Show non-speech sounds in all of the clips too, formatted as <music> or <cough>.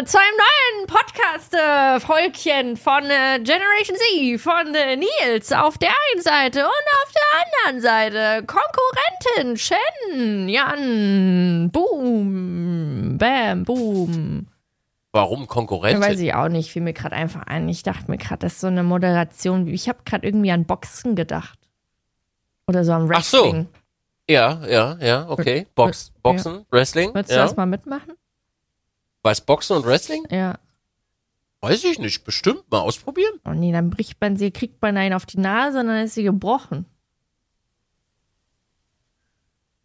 wieder zu einem neuen Podcast-Folgchen von äh, Generation Z von äh, Nils auf der einen Seite und auf der anderen Seite Konkurrentin Shen, Jan, Boom, Bam, Boom. Warum Konkurrentin? Weiß ich auch nicht, fiel mir gerade einfach ein. Ich dachte mir gerade, das ist so eine Moderation. Ich habe gerade irgendwie an Boxen gedacht. Oder so an Ach so. Wrestling. Ja, ja, ja, okay. Box, Boxen, Wrestling. Würdest du ja. das mal mitmachen? Was, Boxen und Wrestling? Ja. Weiß ich nicht. Bestimmt. Mal ausprobieren. Oh nee, dann bricht man sie, kriegt man einen auf die Nase und dann ist sie gebrochen.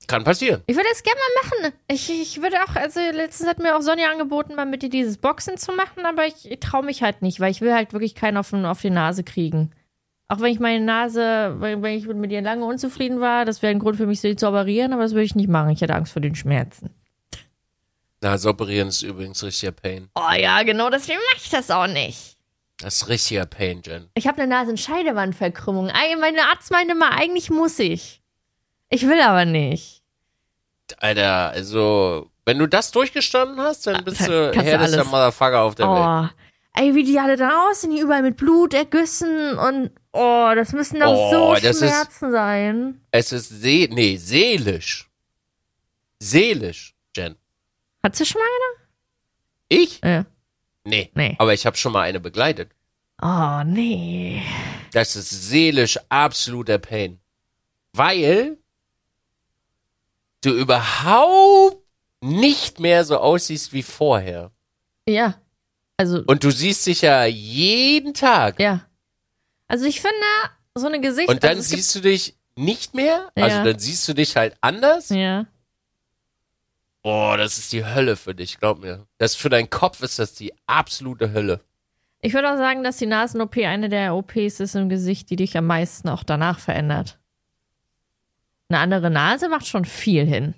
Kann passieren. Ich würde es gerne mal machen. Ich, ich würde auch, also letztens hat mir auch Sonja angeboten, mal mit dir dieses Boxen zu machen, aber ich, ich traue mich halt nicht, weil ich will halt wirklich keinen auf, auf die Nase kriegen. Auch wenn ich meine Nase, wenn, wenn ich mit dir lange unzufrieden war, das wäre ein Grund für mich, sie zu operieren, aber das würde ich nicht machen. Ich hätte Angst vor den Schmerzen. Nase operieren ist übrigens richtiger Pain. Oh ja, genau, deswegen mache ich das auch nicht. Das ist richtiger Pain, Jen. Ich habe eine Nasenscheidewandverkrümmung. Ei, Meine Arzt meinte mal, eigentlich muss ich. Ich will aber nicht. Alter, also, wenn du das durchgestanden hast, dann bist du Kannst du härtester. Motherfucker auf der Welt. Oh, ey, wie die alle dann aussehen, die überall mit Blut ergüssen und oh, das müssen doch Oh, so das ist- Schmerzen sein. Es ist see nee, seelisch. Seelisch, Jen. Hat sie schon mal Ich? eine? Ja. Nee. Nee. Aber ich habe schon mal eine begleitet. Oh, nee. Das ist seelisch absoluter Pain. Weil du überhaupt nicht mehr so aussiehst wie vorher. Ja. Also, Und du siehst dich ja jeden Tag. ja. Also ich finde, so eine Gesicht. Und dann also siehst du dich nicht mehr. Also Ja. dann siehst du dich halt anders. Ja. Boah, das ist die Hölle für dich, glaub mir. Das für deinen Kopf ist das die absolute Hölle. Ich würde auch sagen, dass die Nasen-OP eine der OPs ist im Gesicht, die dich am meisten auch danach verändert. Eine andere Nase macht schon viel hin.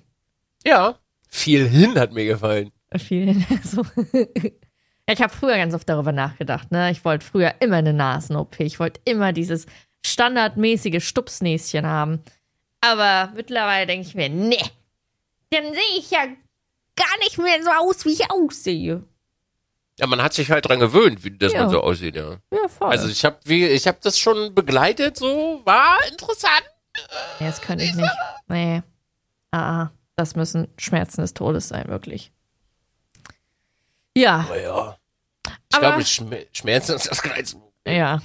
Ja. Viel hin hat mir gefallen. Viel hin. <laughs> So. Ja, ich habe früher ganz oft darüber nachgedacht. Ne? Ich wollte früher immer eine Nasen-OP. Ich wollte immer dieses standardmäßige Stupsnäschen haben. Aber mittlerweile denke ich mir, nee, dann sehe ich ja gar nicht mehr so aus, wie ich aussehe. Ja, man hat sich halt dran gewöhnt, wie dass Ja. man so aussieht, ja. Ja, voll. Also ich habe wie ich habe das schon begleitet, so war interessant. ja, das könnte ich nicht. Nee. Ah, ah. das müssen Schmerzen des Todes sein, wirklich. Ja, Aber ja. Ich Aber- glaube, Schm Schmerzen ist das kleinste. ja.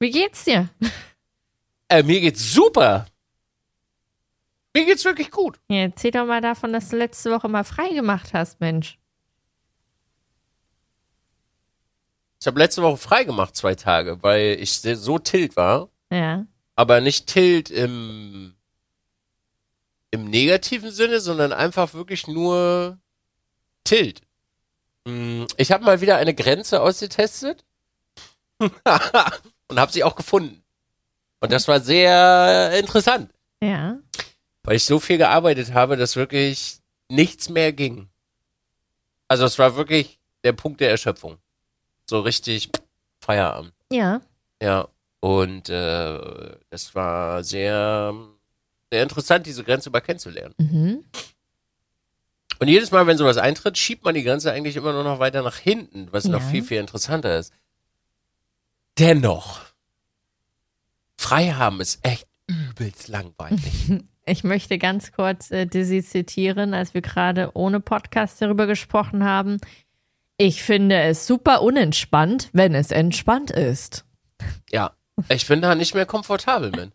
Wie geht's dir? Äh, mir geht's super. Mir geht's wirklich gut. Ja, erzähl doch mal davon, dass du letzte Woche mal frei gemacht hast, Mensch. Ich habe letzte Woche frei gemacht, zwei Tage, weil ich so tilt war. Ja. Aber nicht tilt im, im negativen Sinne, sondern einfach wirklich nur tilt. Mm, Ich habe mal wieder eine Grenze ausgetestet <laughs> und habe sie auch gefunden. Und das war sehr interessant, Ja. Weil ich so viel gearbeitet habe, dass wirklich nichts mehr ging. Also es war wirklich der Punkt der Erschöpfung. So richtig Feierabend. Ja. Ja, und äh, es war sehr, sehr interessant, diese Grenze mal kennenzulernen. Mhm. Und jedes Mal, wenn sowas eintritt, schiebt man die Grenze eigentlich immer nur noch weiter nach hinten, was noch Ja. viel, viel interessanter ist. Dennoch, frei haben ist echt übelst langweilig. <laughs> Ich möchte ganz kurz äh, Dizzy zitieren, als wir gerade ohne Podcast darüber gesprochen haben. Ich finde es super unentspannt, wenn es entspannt ist. ja, ich bin da nicht mehr komfortabel mit.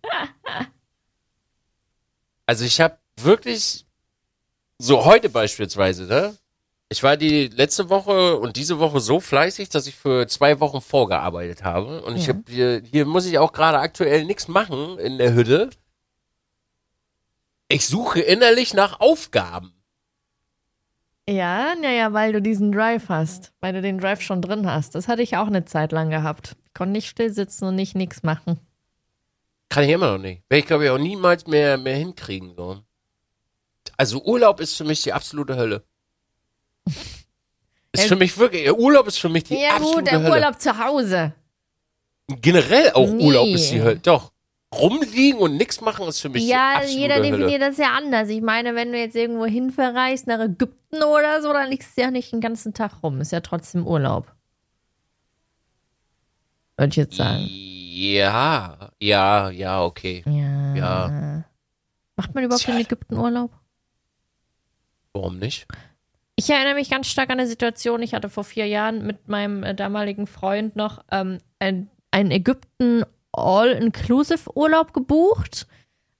Also ich habe wirklich, so heute beispielsweise, ne? Ich war die letzte Woche und diese Woche so fleißig, dass ich für zwei Wochen vorgearbeitet habe. Und ich Ja. habe hier, hier muss ich auch gerade aktuell nichts machen in der Hütte. Ich suche innerlich nach Aufgaben. Ja, naja, weil du diesen Drive hast, weil du den Drive schon drin hast. Das hatte ich auch eine Zeit lang gehabt. Ich konnte nicht still sitzen und nicht nichts machen. Kann ich immer noch nicht. Werde ich, glaube ich, auch niemals mehr, mehr hinkriegen. So. Also Urlaub ist für mich die absolute Hölle. <laughs> Ist Ja, für mich wirklich, Urlaub ist für mich die ja absolute gut, der Hölle. Urlaub zu Hause. Generell auch Nee. Urlaub ist die Hölle. Doch. Rumliegen und nichts machen ist für mich Ja, jeder Hölle. definiert das ja anders. Ich meine, wenn du jetzt irgendwo hin verreist, nach Ägypten oder so, dann liegst du ja nicht den ganzen Tag rum. Ist ja trotzdem Urlaub. Würde ich jetzt sagen. Ja, ja, ja, okay. Ja. Ja. Macht man überhaupt Tja. in Ägypten Urlaub? Warum nicht? Ich erinnere mich ganz stark an eine Situation. Ich hatte vor vier Jahren mit meinem äh, damaligen Freund noch ähm, ein, einen Ägypten All-Inclusive-Urlaub gebucht.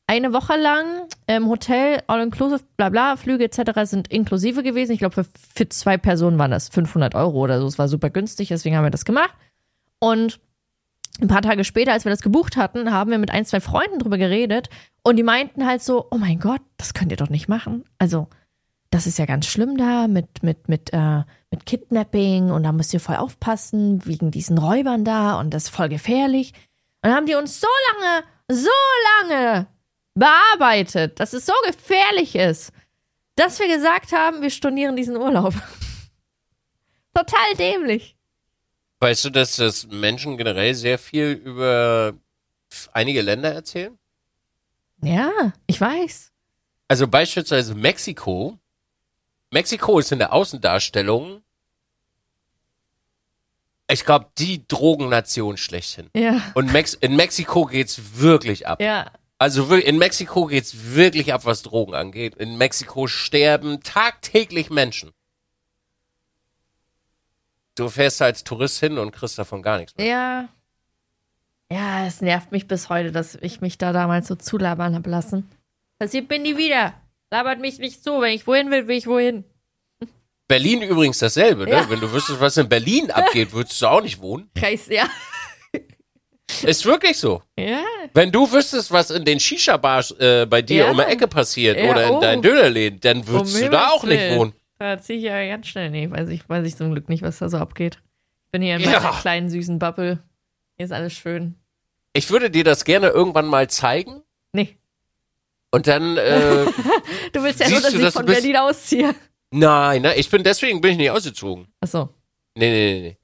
Eine Woche lang im Hotel, All-Inclusive, bla bla, Flüge etc. sind inklusive gewesen. Ich glaube, für, für zwei Personen waren das 500 Euro oder so. Es war super günstig, deswegen haben wir das gemacht. Und ein paar Tage später, als wir das gebucht hatten, haben wir mit ein, zwei Freunden drüber geredet und die meinten halt so, oh mein Gott, das könnt ihr doch nicht machen. Also, das ist ja ganz schlimm da mit, mit, mit, äh, mit Kidnapping und da müsst ihr voll aufpassen wegen diesen Räubern da und das ist voll gefährlich. Und haben die uns so lange, so lange bearbeitet, dass es so gefährlich ist, dass wir gesagt haben, wir stornieren diesen Urlaub. <laughs> Total dämlich. Weißt du, dass das Menschen generell sehr viel über einige Länder erzählen? Ja, ich weiß. Also beispielsweise Mexiko. Mexiko ist in der Außendarstellung, ich glaube, die Drogennation schlechthin. Ja. Und Mex in Mexiko geht's wirklich ab. Ja, Also in Mexiko geht's wirklich ab, was Drogen angeht. In Mexiko sterben tagtäglich Menschen. Du fährst als Tourist hin und kriegst davon gar nichts mehr. Ja. Ja, es nervt mich bis heute, dass ich mich da damals so zulabern habe lassen. Passiert bin nie wieder. Labert mich nicht zu. Wenn ich wohin will, will ich wohin. Berlin übrigens dasselbe, ne? Ja. Wenn du wüsstest, was in Berlin abgeht, würdest du auch nicht wohnen. <laughs> Kreis, ja. Ist wirklich so. Ja. Wenn du wüsstest, was in den Shisha-Bars äh, bei dir Ja. um die Ecke passiert Ja, oder in oh. deinen Dönerläden, dann würdest Um du da auch nicht wohnen. Da ziehe ich ja ganz schnell. Nee, weiß ich, weiß ich zum Glück nicht, was da so abgeht. Ich bin hier in meiner kleinen süßen Bubble. Hier ist alles schön. Ich würde dir das gerne irgendwann mal zeigen Nee. und dann, äh, <laughs> Du willst ja nur, dass ich dass du von Berlin ausziehe. Nein, ne? ich bin, deswegen bin ich nicht ausgezogen. Achso. Nee, nee, nee, nee.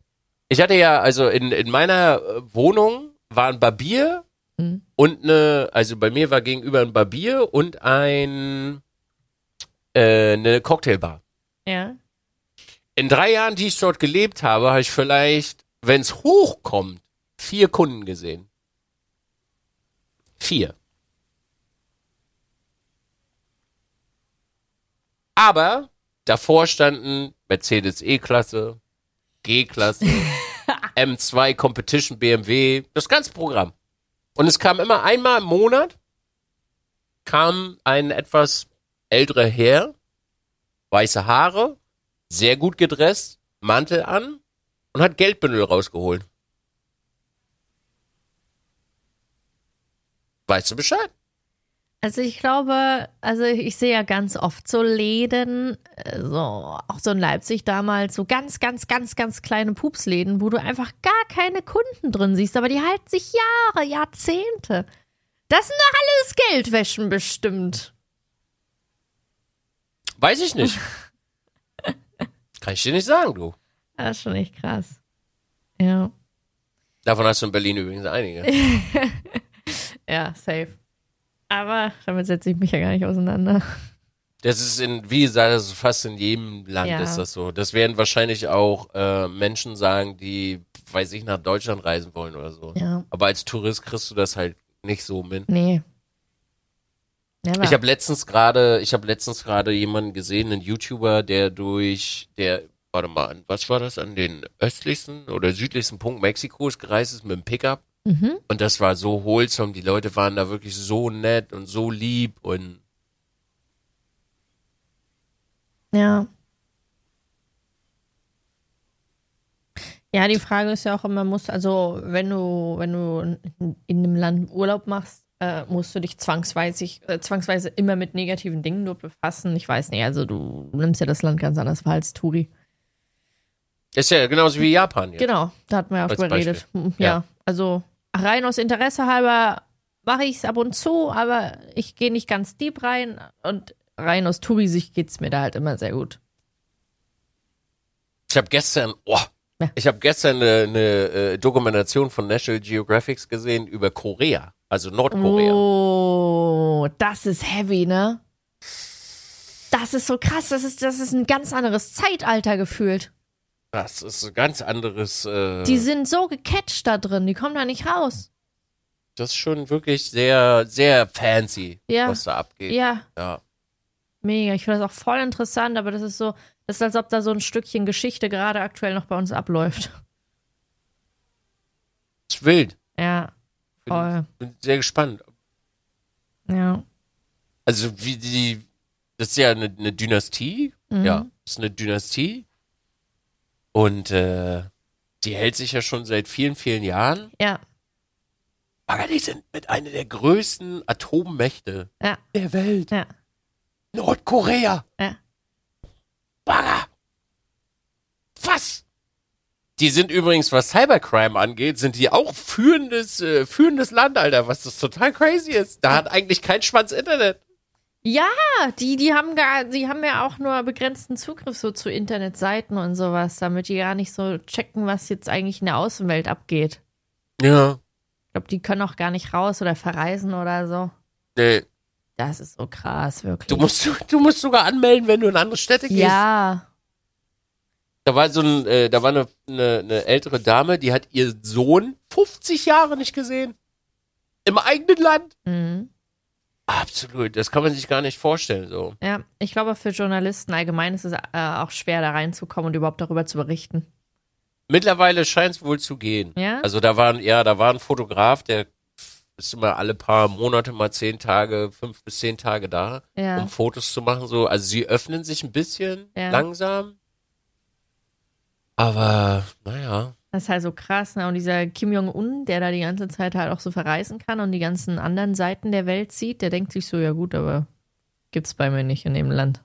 Ich hatte ja, also in, in meiner äh, Wohnung war ein Barbier Mhm. und eine, also bei mir war gegenüber ein Barbier und ein, äh, eine Cocktailbar. Ja. In drei Jahren, die ich dort gelebt habe, habe ich vielleicht, wenn es hochkommt, vier Kunden gesehen. Vier. Aber davor standen Mercedes E-Klasse, G-Klasse, <laughs> M2 Competition BMW, das ganze Programm. Und es kam immer einmal im Monat, kam ein etwas älterer Herr, weiße Haare, sehr gut gedresst, Mantel an und hat Geldbündel rausgeholt. Weißt du Bescheid? Also ich glaube, also ich sehe ja ganz oft so Läden, äh, so auch so in Leipzig damals, so ganz, ganz, ganz, ganz kleine Pupsläden, wo du einfach gar keine Kunden drin siehst, aber die halten sich Jahre, Jahrzehnte. Das sind doch alles Geldwäschen bestimmt. Weiß ich nicht. <laughs> Kann ich dir nicht sagen, du. Das ist schon echt krass. Ja. Davon hast du in Berlin übrigens einige. <laughs> Ja, safe. Aber damit setze ich mich ja gar nicht auseinander. Das ist in, wie gesagt, das ist fast in jedem Land Ja. ist das so. Das werden wahrscheinlich auch äh, Menschen sagen, die, weiß ich, nach Deutschland reisen wollen oder so. Ja. Aber als Tourist kriegst du das halt nicht so mit. Nee. Never. Ich habe letztens gerade, ich habe letztens gerade jemanden gesehen, einen YouTuber, der durch, der, warte mal, was war das, an den östlichsten oder südlichsten Punkt Mexikos gereist ist mit dem Pickup. Mhm. Und das war so wholesome. Die Leute waren da wirklich so nett und so lieb und Ja. Ja, die Frage ist ja auch immer, muss, also wenn du, wenn du in- in einem Land Urlaub machst, äh, musst du dich zwangsweise, äh, zwangsweise immer mit negativen Dingen dort befassen. Ich weiß nicht, also du nimmst ja das Land ganz anders wahr als Touri. ist ja genauso wie Japan jetzt. Genau, da hatten wir ja auch drüber geredet. Hm, Ja. Ja. also rein aus Interesse halber mache ich es ab und zu, aber ich gehe nicht ganz deep rein und rein aus Touri-Sicht geht es mir da halt immer sehr gut. Ich habe gestern, oh, Ja. ich habe gestern eine, eine äh, Dokumentation von National Geographic gesehen über Korea. Also Nordkorea. Oh, das ist heavy, ne? Das ist so krass. Das ist, das ist ein ganz anderes Zeitalter gefühlt. Das ist ein ganz anderes. Äh, Die sind so gecatcht da drin, die kommen da nicht raus. das ist schon wirklich sehr, sehr fancy, Ja. was da abgeht. Ja, Ja. mega. Ich finde das auch voll interessant, aber das ist so, das ist, als ob da so ein Stückchen Geschichte gerade aktuell noch bei uns abläuft. Ist wild. Ja, voll. Bin sehr gespannt. Ja. Also wie die, das ist ja eine, eine Dynastie. Mhm. Ja, das ist eine Dynastie. Und äh, die hält sich ja schon seit vielen, vielen Jahren. Ja, Aber die sind mit einer der größten Atommächte ja, der Welt. ja, Nordkorea. ja. Bagger. Was? Die sind übrigens, was Cybercrime angeht, sind die auch führendes, äh, führendes Land, Alter, was das total crazy ist. Da hat eigentlich kein Schwanz Internet. Ja, die, die haben gar, die haben ja auch nur begrenzten Zugriff so zu Internetseiten und sowas, damit die gar nicht so checken, was jetzt eigentlich in der Außenwelt abgeht. Ja. Ich glaube, die können auch gar nicht raus oder verreisen oder so. Nee. Das ist so krass, wirklich. Du musst, <laughs> du musst sogar anmelden, wenn du in andere Städte gehst. ja, Da war so ein, äh, da war eine, eine, eine ältere Dame, die hat ihr Sohn 50 Jahre nicht gesehen. Im eigenen Land. mhm. Absolut. Das kann man sich gar nicht vorstellen, so. ja. Ich glaube, für Journalisten allgemein ist es äh, auch schwer, da reinzukommen und überhaupt darüber zu berichten. Mittlerweile scheint es wohl zu gehen. Ja? Also da waren, ja, da war ein Fotograf, der ist immer alle paar Monate mal zehn Tage, fünf bis zehn Tage da, Ja. um Fotos zu machen. So, also sie öffnen sich ein bisschen Ja. langsam. Aber naja, Das ist halt so krass, ne? Und dieser Kim Jong-un, der da die ganze Zeit halt auch so verreisen kann und die ganzen anderen Seiten der Welt sieht, der denkt sich so, ja gut, aber gibt's bei mir nicht in dem Land.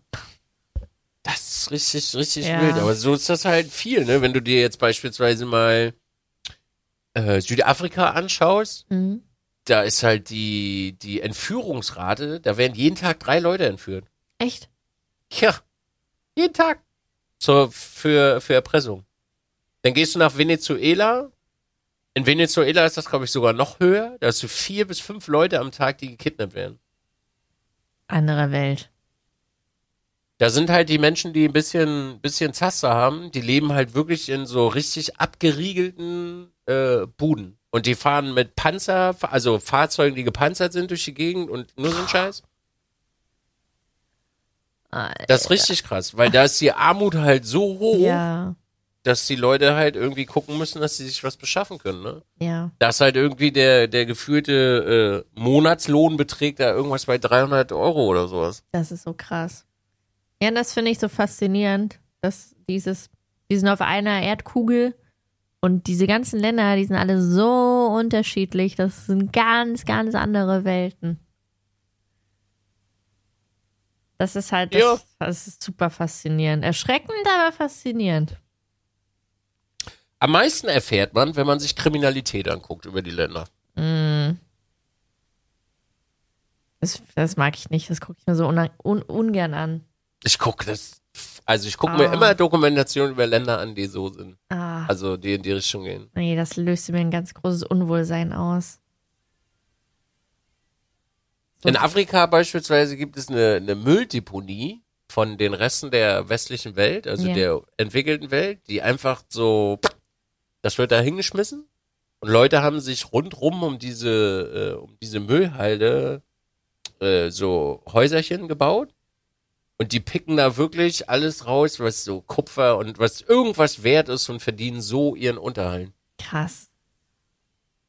das ist richtig, richtig Ja. wild. Aber so ist das halt viel, ne? Wenn du dir jetzt beispielsweise mal äh, Südafrika anschaust, Mhm. da ist halt die, die Entführungsrate, da werden jeden Tag drei Leute entführt. Echt? Ja, jeden Tag. So, für, für Erpressung. Dann gehst du nach Venezuela. In Venezuela ist das, glaube ich, sogar noch höher. Da hast du vier bis fünf Leute am Tag, die gekidnappt werden. Andere Welt. Da sind halt die Menschen, die ein bisschen, bisschen Zaster haben, die leben halt wirklich in so richtig abgeriegelten äh, Buden. Und die fahren mit Panzer, also Fahrzeugen, die gepanzert sind durch die Gegend und nur so ein Scheiß. Das ist richtig krass, weil da ist die Armut halt so hoch, Ja, dass die Leute halt irgendwie gucken müssen, dass sie sich was beschaffen können, ne? ja. Dass halt irgendwie der, der gefühlte äh, Monatslohn beträgt da irgendwas bei 300 Euro oder sowas. Das ist so krass. Ja, und das finde ich so faszinierend, dass dieses, die sind auf einer Erdkugel und diese ganzen Länder, die sind alle so unterschiedlich. Das sind ganz, ganz andere Welten. Das ist halt, das, Ja. das ist super faszinierend. Erschreckend, aber faszinierend. Am meisten erfährt man, wenn man sich Kriminalität anguckt über die Länder. Mm. Das, das mag ich nicht. Das gucke ich mir so una- un, ungern an. Ich gucke das, also ich gucke mir Ah. immer Dokumentationen über Länder an, die so sind. Ah, Also die in die Richtung gehen. nee, das löst mir ein ganz großes Unwohlsein aus. So- In Afrika beispielsweise gibt es eine, eine Mülldeponie von den Resten der westlichen Welt, also Ja. der entwickelten Welt, die einfach so, das wird da hingeschmissen und Leute haben sich rundrum um diese, äh, um diese Müllhalde äh, so Häuserchen gebaut und die picken da wirklich alles raus, was so Kupfer und was irgendwas wert ist und verdienen so ihren Unterhalt. Krass.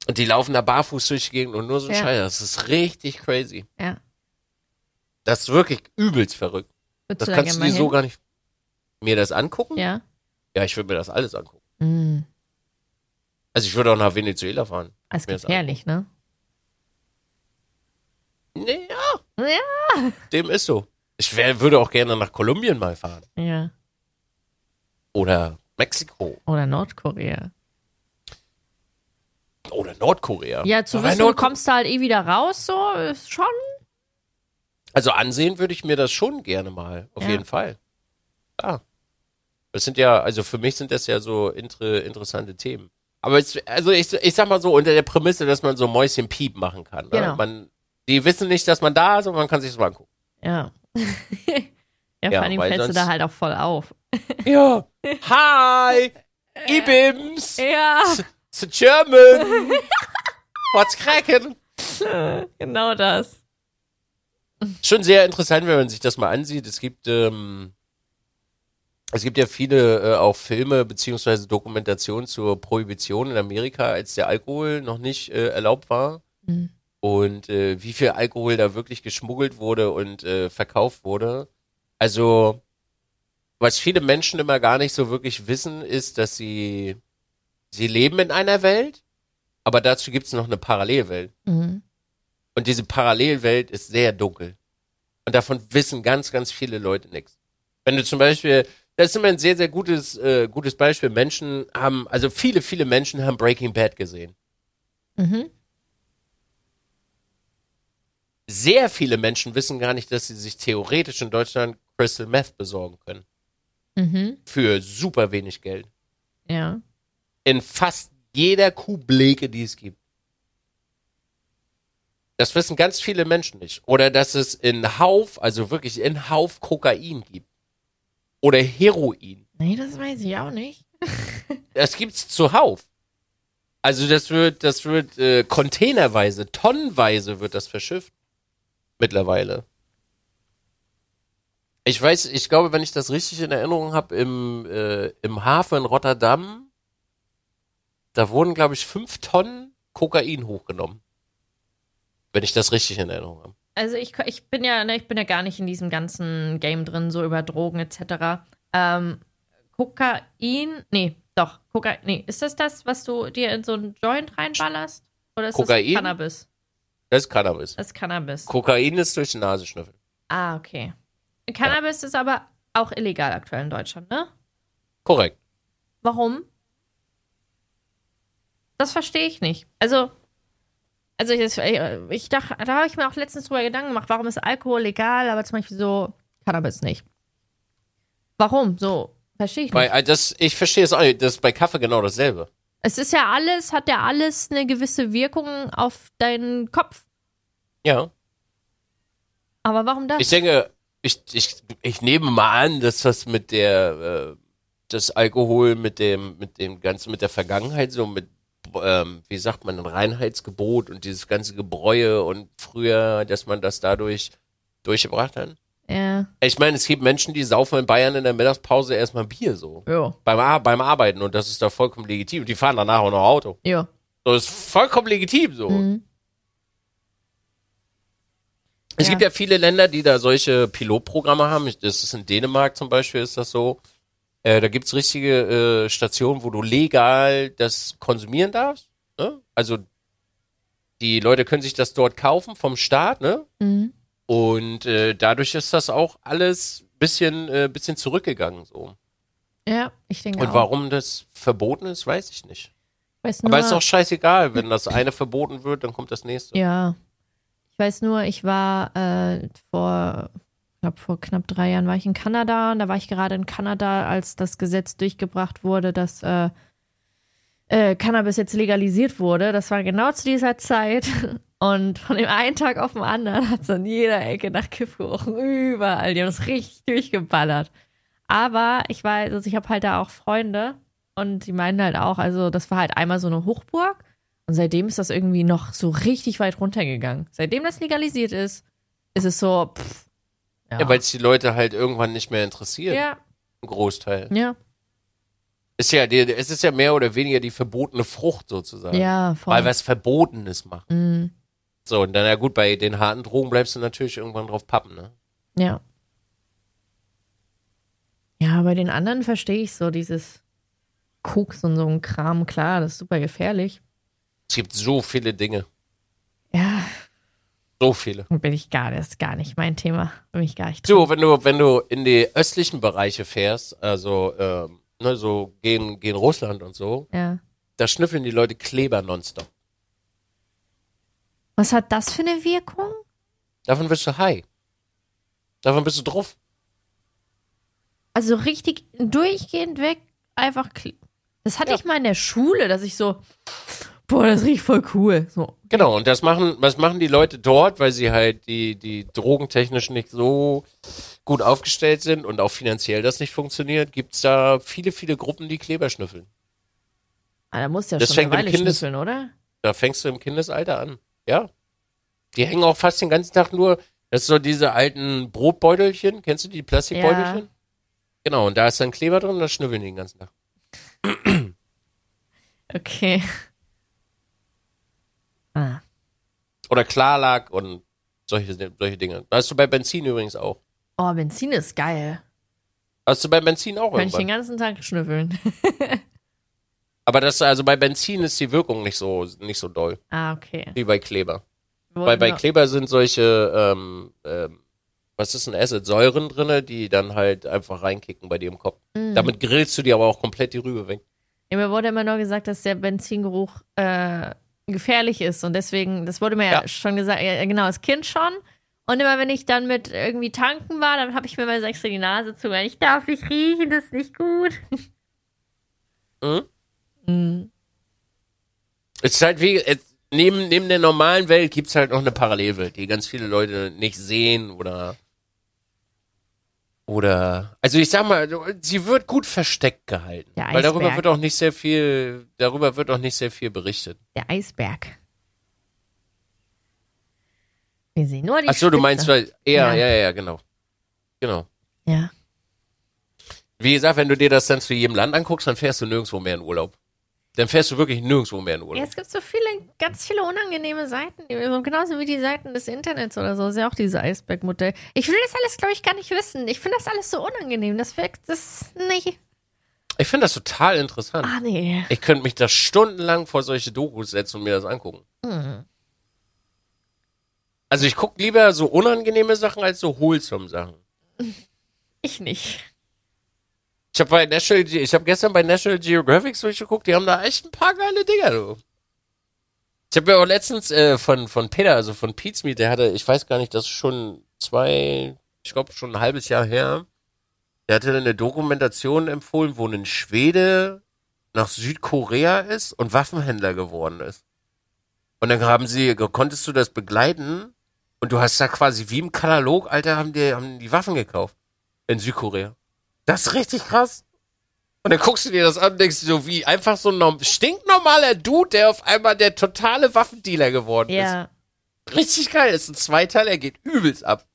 Und die laufen da barfuß durch die Gegend und nur so ein Ja. Scheiß. Das ist richtig crazy. Ja. Das ist wirklich übelst verrückt. Würdest Das du da kannst du dir so gar nicht. Mir das angucken? Ja. Ja, ich würde mir das alles angucken. Mm. Also ich würde auch nach Venezuela fahren. Ist Mir das gefährlich, ne? Nee, ja, Ja. dem ist so. Ich wär, würde auch gerne nach Kolumbien mal fahren. Ja. Oder Mexiko. Oder Nordkorea. Oder Nordkorea. Ja, zu Aber wissen, du kommst da halt eh wieder raus, so, ist schon. Also ansehen würde ich mir das schon gerne mal. Auf Ja. jeden Fall. Ja. Das sind ja, also für mich sind das ja so inter, interessante Themen. Aber es, also ich, ich sag mal so, unter der Prämisse, dass man so Mäuschen Piep machen kann. Ne? Genau. Man, die wissen nicht, dass man da ist und man kann sich das mal angucken. Ja. ja, <laughs> Ja, vor allem weil fällst du da halt auch voll auf. <laughs> Ja. Hi! Ibims! Ja, It's a German! <laughs> What's cracking? genau das. Schon sehr interessant, wenn man sich das mal ansieht. Es gibt, ähm, es gibt ja viele äh, auch Filme beziehungsweise Dokumentationen zur Prohibition in Amerika, als der Alkohol noch nicht äh, erlaubt war. Mhm. Und äh, wie viel Alkohol da wirklich geschmuggelt wurde und äh, verkauft wurde. Also, was viele Menschen immer gar nicht so wirklich wissen, ist, dass sie, sie leben in einer Welt, aber dazu gibt es noch eine Parallelwelt. Mhm. Und diese Parallelwelt ist sehr dunkel. Und davon wissen ganz, ganz viele Leute nichts. Wenn du zum Beispiel, das ist immer ein sehr, sehr gutes, äh, gutes Beispiel. Menschen haben, also viele, viele Menschen haben Breaking Bad gesehen. Mhm. Sehr viele Menschen wissen gar nicht, dass sie sich theoretisch in Deutschland Crystal Meth besorgen können. Mhm. Für super wenig Geld. Ja. In fast jeder Kuhbleke, die es gibt. Das wissen ganz viele Menschen nicht. Oder dass es in Hauf, also wirklich in Hauf Kokain gibt. Oder Heroin. Nee, das weiß ich auch nicht. <laughs> Das gibt's zuhauf. Also das wird, das wird äh, containerweise, tonnenweise wird das verschifft. Mittlerweile. Ich weiß, ich glaube, wenn ich das richtig in Erinnerung habe, im, äh, im Hafen in Rotterdam, da wurden, glaube ich, fünf Tonnen Kokain hochgenommen. Wenn ich das richtig in Erinnerung habe. Also ich, ich bin ja, ne, ich bin ja gar nicht in diesem ganzen Game drin, so über Drogen etc. Ähm, Kokain, nee, doch, Kokain, nee, ist das das, was du dir in so einen Joint reinballerst? Oder ist Kokain? das Cannabis? Das ist Cannabis. Das ist Cannabis. Kokain ist durch die Nase schnüffeln. ah, okay. Cannabis ist aber auch illegal aktuell in Deutschland, ne? Korrekt. Warum? Das verstehe ich nicht. Also, also ich, ich dachte, da habe ich mir auch letztens drüber Gedanken gemacht, warum ist Alkohol legal, aber zum Beispiel so Cannabis nicht. Warum? So, verstehe ich nicht. Bei, äh, das, ich verstehe es auch nicht. Das ist bei Kaffee genau dasselbe. Es ist ja alles, hat ja alles eine gewisse Wirkung auf deinen Kopf. Ja. Aber warum das? Ich denke, ich, ich, ich nehme mal an, dass das mit der, äh, das Alkohol mit dem, mit dem ganzen, mit der Vergangenheit so mit, ähm, wie sagt man, ein Reinheitsgebot und dieses ganze Gebräue und früher, dass man das dadurch durchgebracht hat. ja, Ich meine, es gibt Menschen, die saufen in Bayern in der Mittagspause erstmal Bier so. ja, Beim, Ar beim Arbeiten und das ist da vollkommen legitim. Die fahren danach auch noch Auto. ja. So ist vollkommen legitim so. Mhm. Es Ja. gibt ja viele Länder, die da solche Pilotprogramme haben. Das ist in Dänemark zum Beispiel, ist das so. Äh, da gibt's richtige äh, Stationen, wo du legal das konsumieren darfst. Ne? Also die Leute können sich das dort kaufen vom Staat, ne? Mhm. Und äh, dadurch ist das auch alles bisschen, äh, bisschen zurückgegangen so. Ja, ich denke Und auch. warum das verboten ist, weiß ich nicht. Weiß Aber nur, ist auch scheißegal, wenn das eine verboten wird, dann kommt das nächste. Ja. Ich weiß nur, ich war äh, vor, ich glaube, vor knapp drei Jahren war ich in Kanada und da war ich gerade in Kanada, als das Gesetz durchgebracht wurde, dass äh, äh, Cannabis jetzt legalisiert wurde. Das war genau zu dieser Zeit. <laughs> Und von dem einen Tag auf den anderen hat es an jeder Ecke nach Kiff gerochen. Überall. Die haben es richtig durchgeballert. Aber ich weiß, also ich habe halt da auch Freunde und die meinen halt auch, also das war halt einmal so eine Hochburg und seitdem ist das irgendwie noch so richtig weit runtergegangen. Seitdem das legalisiert ist, ist es so, pff, ja. Ja, weil es die Leute halt irgendwann nicht mehr interessiert. ja, Ein Großteil. ja, Ist ja, es ist ja mehr oder weniger die verbotene Frucht sozusagen. ja, voll. Weil was Verbotenes machen. Mhm. So, und dann, ja gut, bei den harten Drogen bleibst du natürlich irgendwann drauf pappen, ne? Ja. Ja, bei den anderen verstehe ich so dieses Koks und so ein Kram, klar, das ist super gefährlich. Es gibt so viele Dinge. Ja, So viele. bin ich gar, das ist gar nicht mein Thema. Bin ich gar nicht drin. So, wenn du, wenn du in die östlichen Bereiche fährst, also, ähm, ne, so gegen, gegen Russland und so, Ja. da schnüffeln die Leute Kleber nonstop. Was hat das für eine Wirkung? Davon wirst du high. Davon bist du drauf. Also richtig durchgehend weg, einfach. Das hatte Ja. ich mal in der Schule, dass ich so, boah, das riecht voll cool. So. Genau, und das machen, was machen die Leute dort, weil sie halt die, die drogentechnisch nicht so gut aufgestellt sind und auch finanziell das nicht funktioniert, gibt's da viele, viele Gruppen, die Kleber schnüffeln. Ah, da musst du ja Das schon eine Weile Kindes- schnüffeln, oder? Da fängst du im Kindesalter an. Ja. Die hängen auch fast den ganzen Tag nur, das ist so diese alten Brotbeutelchen, kennst du die Plastikbeutelchen? Genau, und da ist dann Kleber drin und das schnüffeln die den ganzen Tag. Okay. Ah. Oder Klarlack und solche, solche Dinge. Hast du bei Benzin übrigens auch. Oh, Benzin ist geil. Hast du bei Benzin auch Kann ich den irgendwann. ganzen Tag schnüffeln. <laughs> Aber das, also bei Benzin ist die Wirkung nicht so, nicht so doll ah, okay. wie bei Kleber. Wir Weil bei Kleber sind solche, ähm, ähm, was ist ein Acid? Säuren drinne, die dann halt einfach reinkicken bei dir im Kopf. Mm. Damit grillst du dir aber auch komplett die Rübe weg. Ja, mir wurde immer nur gesagt, dass der Benzingeruch äh, gefährlich ist und deswegen, das wurde mir ja, Ja. schon gesagt, ja, genau, als Kind schon. Und immer wenn ich dann mit irgendwie tanken war, dann habe ich mir mal extra die Nase zu, ich darf nicht riechen, das ist nicht gut. <laughs> Mhm. Mm. Es ist halt wie, es, neben, neben der normalen Welt gibt's halt noch eine Parallelwelt, die ganz viele Leute nicht sehen oder, oder, also ich sag mal, sie wird gut versteckt gehalten. Der weil darüber wird auch nicht sehr viel, darüber wird auch nicht sehr viel berichtet. Der Eisberg. Wir sehen nur die Ach so, du Spitze. meinst, weil, Ja. ja, ja, ja, ja, genau. Genau. Ja. Wie gesagt, wenn du dir das dann zu jedem Land anguckst, dann fährst du nirgendwo mehr in Urlaub. Dann fährst du wirklich nirgendwo mehr in Ja, Urlaub. es gibt so viele, ganz viele unangenehme Seiten, genauso wie die Seiten des Internets oder so. Ist ja auch dieses Eisbergmodell. Ich will das alles, glaube ich, gar nicht wissen. Ich finde das alles so unangenehm. Das wirkt, das, nee. Ich finde das total interessant. Ah, nee. Ich könnte mich da stundenlang vor solche Dokus setzen und mir das angucken. Hm. Also ich gucke lieber so unangenehme Sachen als so wholesome Sachen. <laughs> Ich nicht. Ich habe bei National, Ge- ich habe gestern bei National Geographic durchgeguckt, die haben da echt ein paar geile Dinger, du. Ich habe ja auch letztens äh, von von Peter, also von Pete's Meat, der hatte, ich weiß gar nicht, das ist schon zwei, ich glaube schon ein halbes Jahr her. Der hatte eine Dokumentation empfohlen, wo ein Schwede nach Südkorea ist und Waffenhändler geworden ist. Und dann haben sie, konntest du das begleiten und du hast da quasi wie im Katalog, Alter, haben die, haben die Waffen gekauft. In Südkorea. Das ist richtig krass. Und dann guckst du dir das an und denkst so, wie einfach so ein norm- stinknormaler Dude, der auf einmal der totale Waffendealer geworden Ja. ist. Richtig geil. Ist ein Zweiteil, er geht übelst ab.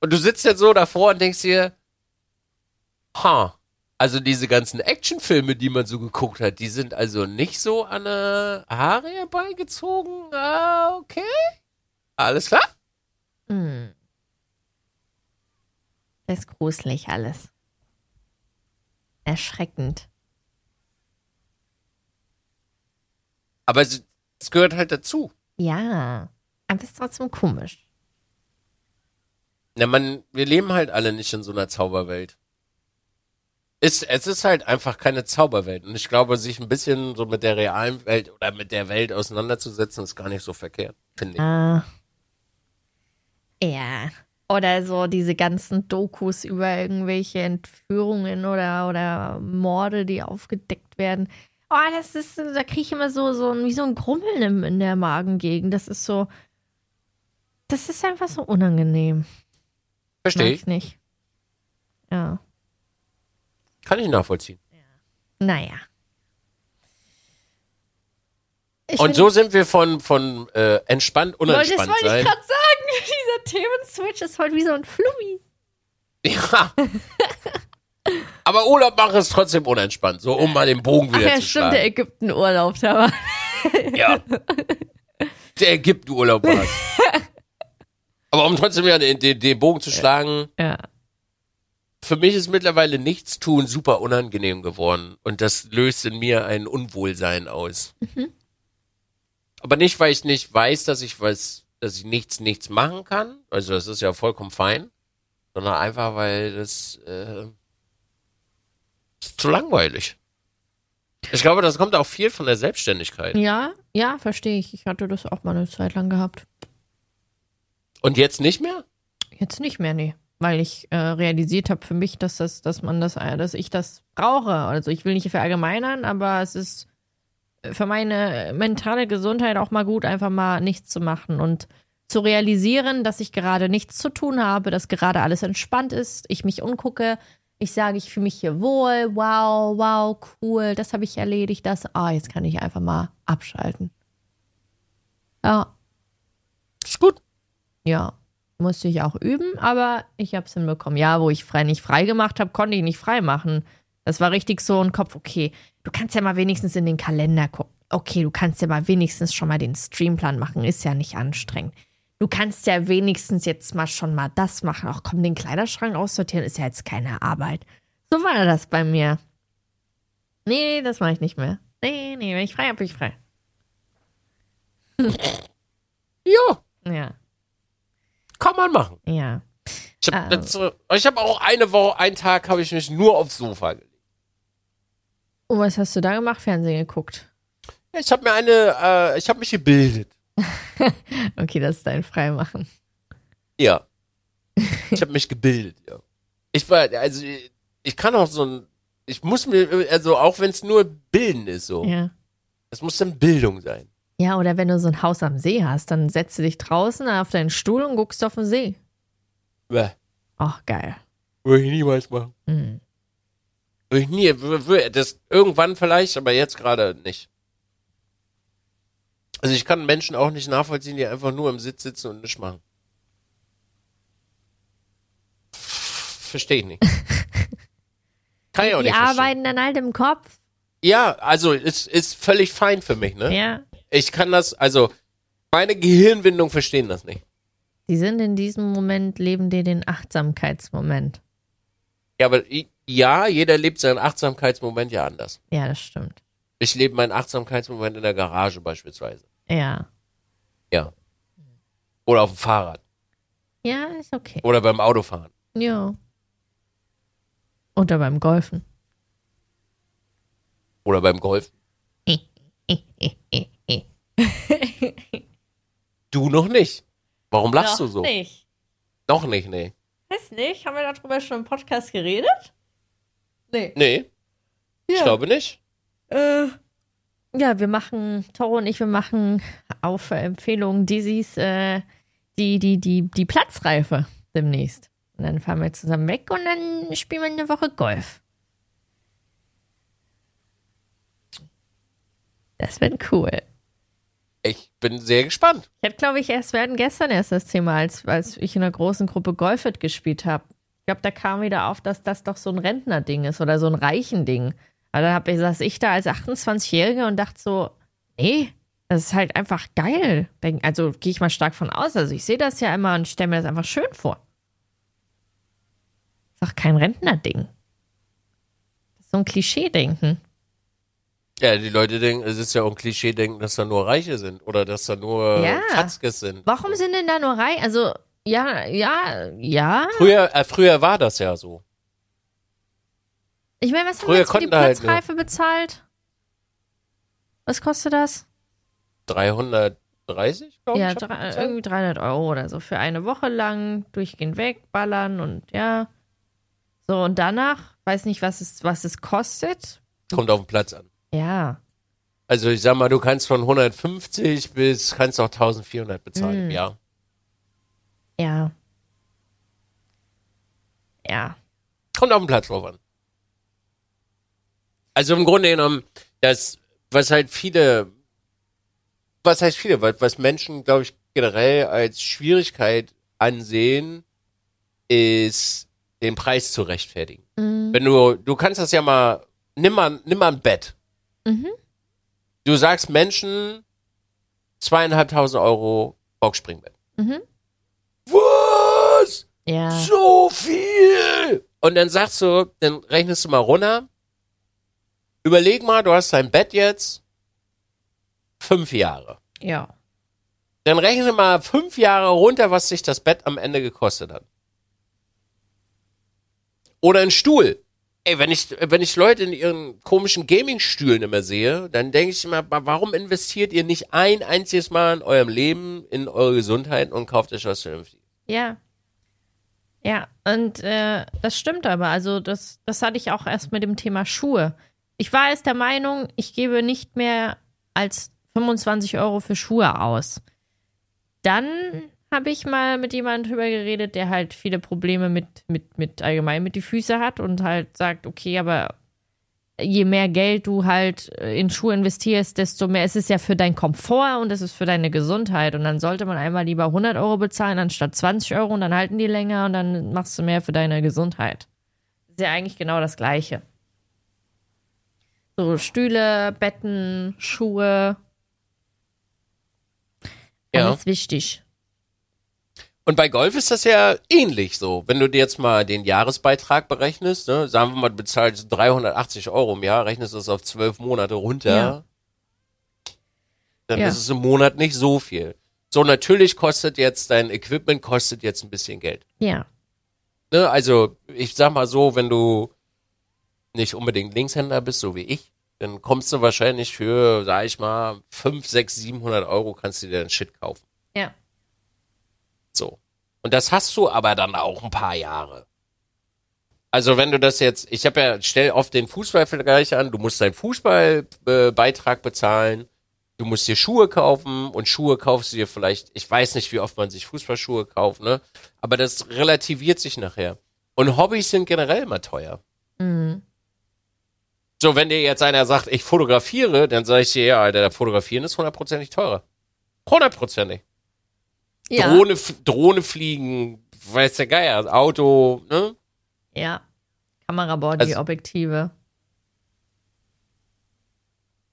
Und du sitzt jetzt so davor und denkst dir, ha, also diese ganzen Actionfilme, die man so geguckt hat, die sind also nicht so an eine Haare herbeigezogen. Ah, okay. Alles klar? Hm. Das ist gruselig alles. Erschreckend. Aber es, gehört halt dazu. Ja. Aber es ist trotzdem komisch. Na, man, wir leben halt alle nicht in so einer Zauberwelt. Ist, es ist halt einfach keine Zauberwelt. Und ich glaube, sich ein bisschen so mit der realen Welt oder mit der Welt auseinanderzusetzen, ist gar nicht so verkehrt, finde ich. Ah. Ja. Oder so diese ganzen Dokus über irgendwelche Entführungen oder, oder Morde, die aufgedeckt werden. Oh, das ist, da kriege ich immer so, so ein- wie so ein Grummeln im, in der Magengegend. Das ist so, das ist einfach so unangenehm. Verstehe ich. ich nicht. Ja. Kann ich nachvollziehen. Naja. Ich Und so sind wir von, von äh, entspannt, Wollte- das unentspannt wollte ich gerade sagen. <laughs> Dieser Themenswitch ist heute wie so ein Flummi. Ja. <laughs> Aber Urlaub machen ist trotzdem unentspannt, so um mal den Bogen Ach wieder ja, zu stimmt, der. Ägypten-Urlaub, da war. Ja. Der Ägypten-Urlaub war <laughs> Aber um trotzdem wieder den, den, den Bogen zu schlagen, Ja. für mich ist mittlerweile nichts tun super unangenehm geworden. Und das löst in mir ein Unwohlsein aus. Aber nicht, weil ich nicht weiß, dass ich was, dass ich nichts, nichts machen kann. Also das ist ja vollkommen fein. Sondern einfach, weil das äh, ist zu langweilig. Ich glaube, das kommt auch viel von der Selbstständigkeit. Ja, ja, verstehe ich. Ich hatte das auch mal eine Zeit lang gehabt. Und jetzt nicht mehr? Jetzt nicht mehr, nee. weil ich äh, realisiert habe für mich, dass das, dass man das, äh, dass ich das brauche. Also ich will nicht verallgemeinern, aber es ist für meine mentale Gesundheit auch mal gut, einfach mal nichts zu machen und zu realisieren, dass ich gerade nichts zu tun habe, dass gerade alles entspannt ist, ich mich umgucke, ich sage, ich fühle mich hier wohl, wow, wow, cool, das habe ich erledigt, das, ah, jetzt kann ich einfach mal abschalten. Ja. Ist gut. Ja, musste ich auch üben, aber ich habe es hinbekommen. Ja, wo ich frei nicht frei gemacht habe, konnte ich nicht frei machen. Das war richtig so ein Kopf, okay, du kannst ja mal wenigstens in den Kalender gucken. Okay, du kannst ja mal wenigstens schon mal den Streamplan machen, ist ja nicht anstrengend. Du kannst ja wenigstens jetzt mal schon mal das machen. Ach komm, den Kleiderschrank aussortieren ist ja jetzt keine Arbeit. So war das bei mir. Nee, das mache ich nicht mehr. Nee, nee, wenn ich frei habe, bin ich frei. <laughs> Ja, Ja, kann man machen. ja. Ich habe Ähm. hab auch eine Woche, einen Tag habe ich mich nur aufs Sofa gelegt. Und was hast du da gemacht? Fernsehen geguckt. Ja, Ich habe mir eine, äh, ich habe mich gebildet. <laughs> Okay, das ist dein Freimachen. Ja. Ich habe mich gebildet, ja. Ich war, also ich kann auch so ein, ich muss mir, also auch wenn es nur bilden ist, so. Ja. Es muss dann Bildung sein. Ja, oder wenn du so ein Haus am See hast, dann setzt du dich draußen auf deinen Stuhl und guckst auf den See. Bäh, Ach, geil. Würde ich niemals machen. Hm. Ich nie, das irgendwann vielleicht, aber jetzt gerade nicht. Also ich kann Menschen auch nicht nachvollziehen, die einfach nur im Sitz sitzen und nichts machen. Verstehe ich nicht. <laughs> Kann ich auch Die nicht verstehen. arbeiten dann halt im Kopf. Ja, also es ist völlig fein für mich, ne? Ja. Ich kann das, also meine Gehirnwindung verstehen das nicht. Die sind in diesem Moment, leben die den Achtsamkeitsmoment. Ja, aber ja, jeder lebt seinen Achtsamkeitsmoment ja anders. Ja, das stimmt. Ich lebe meinen Achtsamkeitsmoment in der Garage beispielsweise. Ja. Ja. Oder auf dem Fahrrad. Ja, ist okay. Oder beim Autofahren. Ja. Oder beim Golfen. Oder beim Golf. <laughs> Du noch nicht. Warum lachst du so? Nicht. Noch nicht, nee. Weiß nicht. Haben wir darüber schon im Podcast geredet? Nee. Nee, ich glaube nicht. Äh, ja, wir machen, Toro und ich, wir machen auf Empfehlung Dizzy's äh, die, die, die, die Platzreife demnächst. Und dann fahren wir zusammen weg und dann spielen wir eine Woche Golf. Das wird cool. Ich bin sehr gespannt. Ich hatte, glaube ich, erst, hatten gestern erst das Thema, als, als ich in einer großen Gruppe Golfit gespielt habe. Ich glaube, da kam wieder auf, dass das doch so ein Rentnerding ist oder so ein Reichen-Ding. Aber dann hab ich, saß ich da als 28-Jährige und dachte so, nee, das ist halt einfach geil. Also gehe ich mal stark von aus. Also ich sehe das ja immer und stelle mir das einfach schön vor. Ist doch kein Rentnerding. Das ist so ein Klischee-Denken. Ja, die Leute denken, es ist ja auch ein Klischee, denken, dass da nur Reiche sind oder dass da nur Ja. Fatzkes sind. Warum sind denn da nur Reichen? Also, ja, ja, ja. Früher, äh, früher war das ja so. Ich meine, was haben Früher wir jetzt für die halt Platzreife bezahlt? Was kostet das? 330, glaube ja, ich. gezählt. irgendwie 300 Euro oder so für eine Woche lang durchgehend wegballern und ja. So, und danach, weiß nicht, was es, was es kostet. Kommt auf den Platz an. Ja. Also ich sag mal, du kannst von 150 bis, kannst auch 1400 bezahlen im Mhm. Jahr. Ja. Ja. Kommt auf den Platz drauf an. Also im Grunde genommen, das, was halt viele, was heißt viele, was, was Menschen, glaube ich, generell als Schwierigkeit ansehen, ist, den Preis zu rechtfertigen. Mhm. Wenn du, du kannst das ja mal, nimm mal, nimm mal ein Bett. Mhm. Du sagst Menschen zweieinhalbtausend Euro Boxspringbett. Mhm. Was? Ja. So viel! Und dann sagst du, dann rechnest du mal runter. Überleg mal, du hast dein Bett jetzt fünf Jahre. Ja. Dann rechne mal fünf Jahre runter, was sich das Bett am Ende gekostet hat. Oder ein Stuhl. Ey, wenn ich, wenn ich Leute in ihren komischen Gaming-Stühlen immer sehe, dann denke ich immer, wa- warum investiert ihr nicht ein einziges Mal in eurem Leben, in eure Gesundheit und kauft euch was Vernünftiges? Ja. Ja, und äh, das stimmt aber. Also, das, das hatte ich auch erst mit dem Thema Schuhe. Ich war erst der Meinung, ich gebe nicht mehr als 25 Euro für Schuhe aus. Dann habe ich mal mit jemandem drüber geredet, der halt viele Probleme mit, mit, mit allgemein mit die Füße hat und halt sagt, okay, aber je mehr Geld du halt in Schuhe investierst, desto mehr ist es ja für deinen Komfort und es ist für deine Gesundheit. Und dann sollte man einmal lieber 100 Euro bezahlen anstatt 20 Euro und dann halten die länger und dann machst du mehr für deine Gesundheit. Das ist ja eigentlich genau das Gleiche. So Stühle, Betten, Schuhe. Ja. Alles wichtig. Und bei Golf ist das ja ähnlich so. Wenn du dir jetzt mal den Jahresbeitrag berechnest, ne, sagen wir mal, du bezahlst 380 Euro im Jahr, rechnest das auf zwölf Monate runter, Ja. dann Ja. ist es im Monat nicht so viel. So, natürlich kostet jetzt dein Equipment kostet jetzt ein bisschen Geld. Ja. Ne, also, ich sag mal so, wenn du nicht unbedingt Linkshänder bist, so wie ich, dann kommst du wahrscheinlich für, sag ich mal, 5, 6, 700 Euro kannst du dir den Shit kaufen. So. Und das hast du aber dann auch ein paar Jahre. Also wenn du das jetzt, ich habe ja, stell oft den Fußballvergleich an, du musst deinen Fußballbeitrag bezahlen, du musst dir Schuhe kaufen und Schuhe kaufst du dir vielleicht, ich weiß nicht, wie oft man sich Fußballschuhe kauft, ne? Aber das relativiert sich nachher. Und Hobbys sind generell immer teuer. Mhm. So, wenn dir jetzt einer sagt, ich fotografiere, dann sage ich dir, ja, Alter, der Fotografieren ist hundertprozentig teurer. Hundertprozentig. Ja. Drohne, Drohne fliegen, weiß der Geier, Auto, ne? Ja. Kamerabody, Also- Objektive.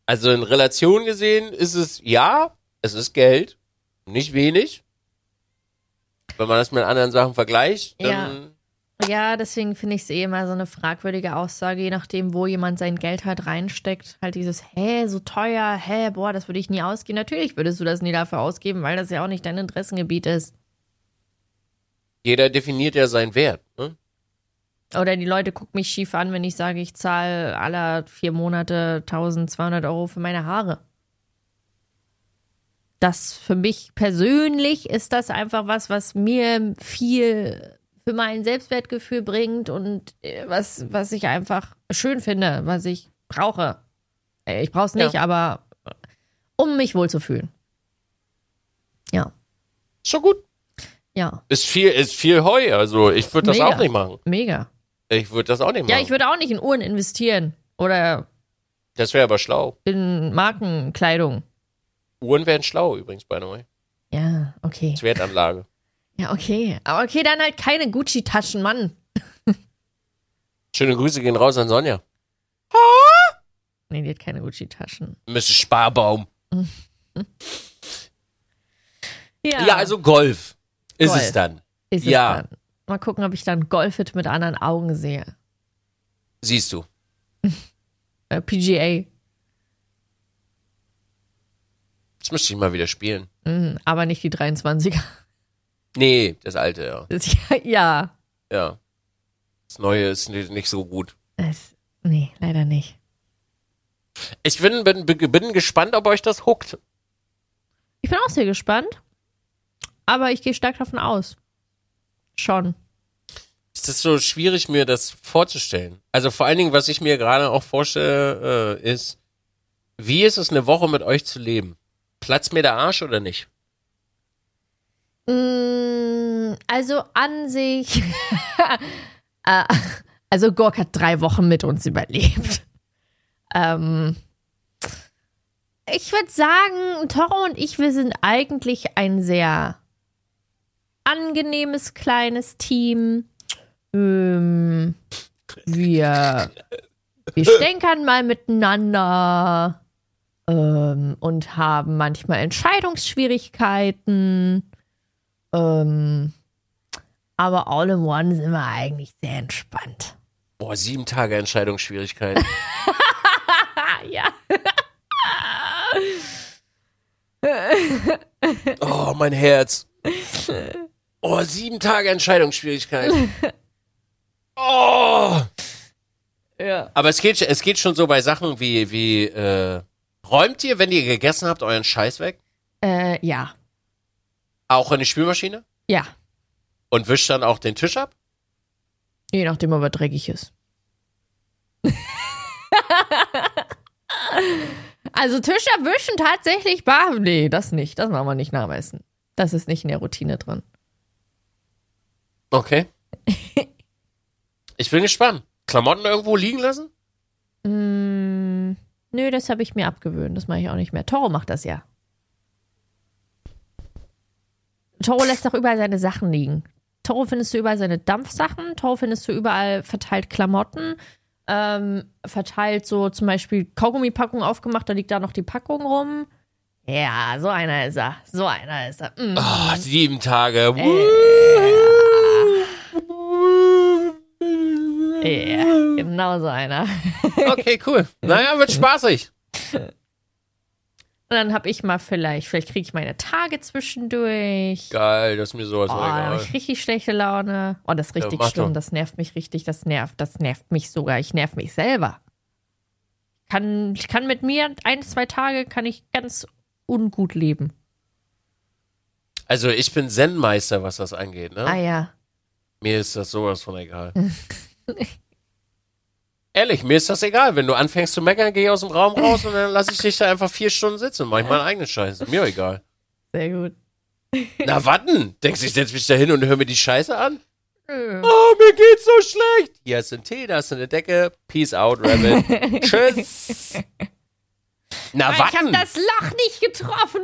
Also in Relation gesehen ist es, ja, es ist Geld, nicht wenig. Wenn man das mit anderen Sachen vergleicht, dann, Ja, deswegen finde ich es eh immer so eine fragwürdige Aussage, je nachdem, wo jemand sein Geld halt reinsteckt. Halt dieses, hä, so teuer, hä, boah, das würde ich nie ausgeben. Natürlich würdest du das nie dafür ausgeben, weil das ja auch nicht dein Interessengebiet ist. jeder definiert ja seinen Wert, ne? Oder die Leute gucken mich schief an, wenn ich sage, ich zahle alle vier Monate 1200 Euro für meine Haare. Das für mich persönlich ist das einfach was, was mir viel für mein Selbstwertgefühl bringt und äh, was, was ich einfach schön finde, was ich brauche. Äh, Ich brauche es nicht, Ja. aber äh, um mich wohlzufühlen. Ja, Ist schon gut. ja, Ist viel, ist viel Heu, also ich würde das Mega. auch nicht machen. mega. Ich würde das auch nicht machen. Ja, ich würde auch nicht in Uhren investieren oder das wäre aber schlau. in Markenkleidung. Uhren wären schlau übrigens, by the way. Ja, okay. Als Wertanlage. Ja, okay. Aber okay, dann halt keine Gucci-Taschen, Mann. Schöne Grüße gehen raus an Sonja. Nee, die hat keine Gucci-Taschen. Mrs. Sparbaum. <laughs> Ja, Ja, also Golf ist Golf. es dann. ist ja. es dann. Mal gucken, ob ich dann Golfit mit anderen Augen sehe. Siehst du. <laughs> Äh, PGA. Jetzt müsste ich mal wieder spielen. Mhm, aber nicht die 23er. Nee, das alte, ja. Das, ja. Ja. Das neue ist nicht so gut. Das, nee, leider nicht. Ich bin, bin, bin gespannt, ob euch das huckt. Ich bin auch sehr gespannt. Aber ich gehe stark davon aus. Schon. Es ist so schwierig, mir das vorzustellen. Also vor allen Dingen, was ich mir gerade auch vorstelle, äh, ist, wie ist es, eine Woche mit euch zu leben? Platzt mir der Arsch oder nicht? Mm, Also an sich. <laughs> äh, also Gork hat drei Wochen mit uns überlebt. Ähm, ich würde sagen, Toro und ich, wir sind eigentlich ein sehr angenehmes kleines Team. Ähm, wir, wir stänkern mal miteinander ähm, und haben manchmal Entscheidungsschwierigkeiten. Ähm, aber all in one sind wir eigentlich sehr entspannt. Boah, sieben Tage Entscheidungsschwierigkeiten. <laughs> Ja. Oh, mein Herz. Oh, sieben Tage Entscheidungsschwierigkeiten. Oh. Ja. Aber es geht, es geht schon so bei Sachen wie, wie, äh, räumt ihr, wenn ihr gegessen habt, euren Scheiß weg? Äh, ja. Auch in die Spülmaschine? Ja. Und wischt dann auch den Tisch ab? Je nachdem, ob er dreckig ist. <laughs> also Tisch erwischen tatsächlich bar. Nee, das nicht. Das machen wir nicht nach dem Essen. Das ist nicht in der Routine drin. Okay. <laughs> ich bin gespannt. Klamotten irgendwo liegen lassen? Mm, nö, das habe ich mir abgewöhnt. Das mache ich auch nicht mehr. Toro macht das ja. Toro lässt doch überall seine Sachen liegen. Toro findest du überall seine Dampfsachen. Toro findest du überall verteilt Klamotten. Ähm, verteilt so zum Beispiel Kaugummipackung aufgemacht, da liegt da noch die Packung rum. Ja, so einer ist er. So einer ist er. Mm. Oh, sieben Tage. Ja, yeah, genau so einer. okay, cool. <laughs> Naja, wird spaßig. Dann habe ich mal vielleicht, vielleicht kriege ich meine Tage zwischendurch. Geil, das ist mir sowas oh, egal. Ich richtig schlechte Laune. Oh, das ist richtig ja, schlimm. Doch. Das nervt mich richtig. Das nervt. Das nervt mich sogar. Ich nerv mich selber. Kann, ich kann mit mir ein, zwei Tage kann ich ganz ungut leben. Also ich bin Zen-Meister, was das angeht, ne? Ah ja. Mir ist das sowas von egal. <laughs> Ehrlich, mir ist das egal. Wenn du anfängst zu meckern, gehe ich aus dem Raum raus und dann lasse ich dich da einfach vier Stunden sitzen und mache ich meinen eigenen Scheiß. Mir egal. Sehr gut. Na, warten. Denkst du, ich setze mich da hin und höre mir die Scheiße an? Mhm. Oh, mir geht's so schlecht. Hier ist ein Tee, da ist eine Decke. Peace out, Rabbit. <laughs> Tschüss. Na, ich warten. Ich hab das Loch nicht getroffen.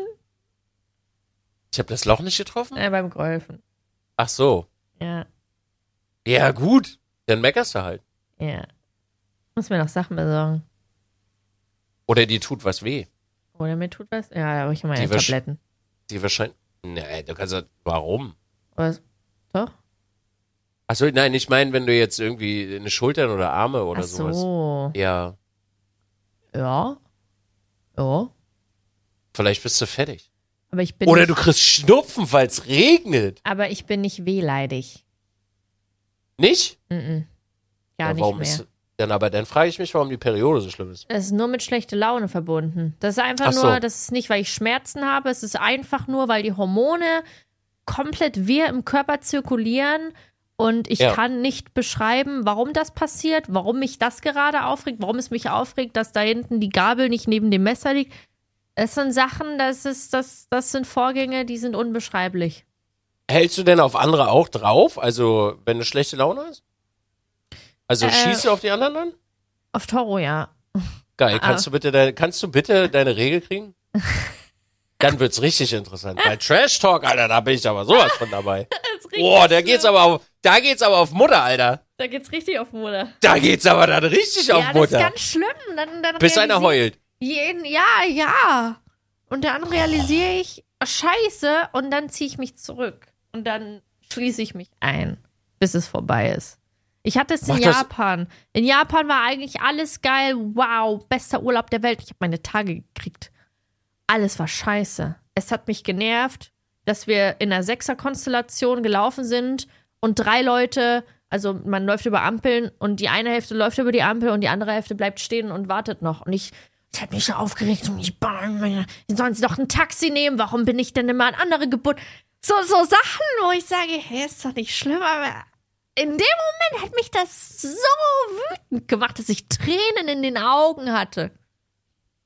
Ich habe das Loch nicht getroffen? Ja, beim Golfen. Ach so. Ja. Ja, gut. Dann meckerst du halt. Ja. Muss mir noch Sachen besorgen. Oder die tut was weh. Oder mir tut was? Ja, da habe ich meine die Tabletten. Die wahrscheinlich. Nee, du kannst. Warum? Was? Doch? Achso, nein, ich meine, wenn du jetzt irgendwie eine Schultern oder Arme oder Ach sowas. so. Ja. Ja. Ja. Vielleicht bist du fertig. Aber ich bin Oder du kriegst Schnupfen, weil es regnet. Aber ich bin nicht wehleidig. Nicht? Mm -mm. Gar ja, nicht mehr. Dann aber dann frage ich mich, warum die Periode so schlimm ist. Es ist nur mit schlechter Laune verbunden. Das ist einfach Ach so. nur, das ist nicht, weil ich Schmerzen habe, es ist einfach nur, weil die Hormone komplett wir im Körper zirkulieren und ich Ja. kann nicht beschreiben, warum das passiert, warum mich das gerade aufregt, warum es mich aufregt, dass da hinten die Gabel nicht neben dem Messer liegt. Es sind Sachen, das ist, das, das sind Vorgänge, die sind unbeschreiblich. Hältst du denn auf andere auch drauf? Also, wenn du schlechte Laune hast? Also Äh. schießt du auf die anderen dann? Auf Toro, ja. Geil. Ah. Kannst du bitte deine, kannst du bitte deine Regel kriegen? <laughs> Dann wird's richtig interessant. Bei Trash Talk, Alter, da bin ich aber sowas von dabei. <laughs> Boah, da geht's aber auf, da geht's aber auf Mutter, Alter. Da geht's richtig auf Mutter. Da geht's aber dann richtig auf ja, das Mutter. ist ganz schlimm. Dann, dann Bis einer heult. Jeden, ja, ja. Und dann realisiere ich, oh, scheiße, und dann ziehe ich mich zurück. Und dann schließe ich mich ein, bis es vorbei ist. Ich hatte es in Mach das- Japan. In Japan war eigentlich alles geil. Wow, bester Urlaub der Welt. Ich habe meine Tage gekriegt. Alles war scheiße. Es hat mich genervt, dass wir in einer Sechser-Konstellation gelaufen sind und drei Leute, also man läuft über Ampeln und die eine Hälfte läuft über die Ampel und die andere Hälfte bleibt stehen und wartet noch. Und ich, das hat mich so aufgeregt und ich, sollen sie doch ein Taxi nehmen? Warum bin ich denn immer an andere gebunden? So, so Sachen, wo ich sage, hey, ist doch nicht schlimm, aber in dem Moment hat mich das so wütend gemacht, dass ich Tränen in den Augen hatte.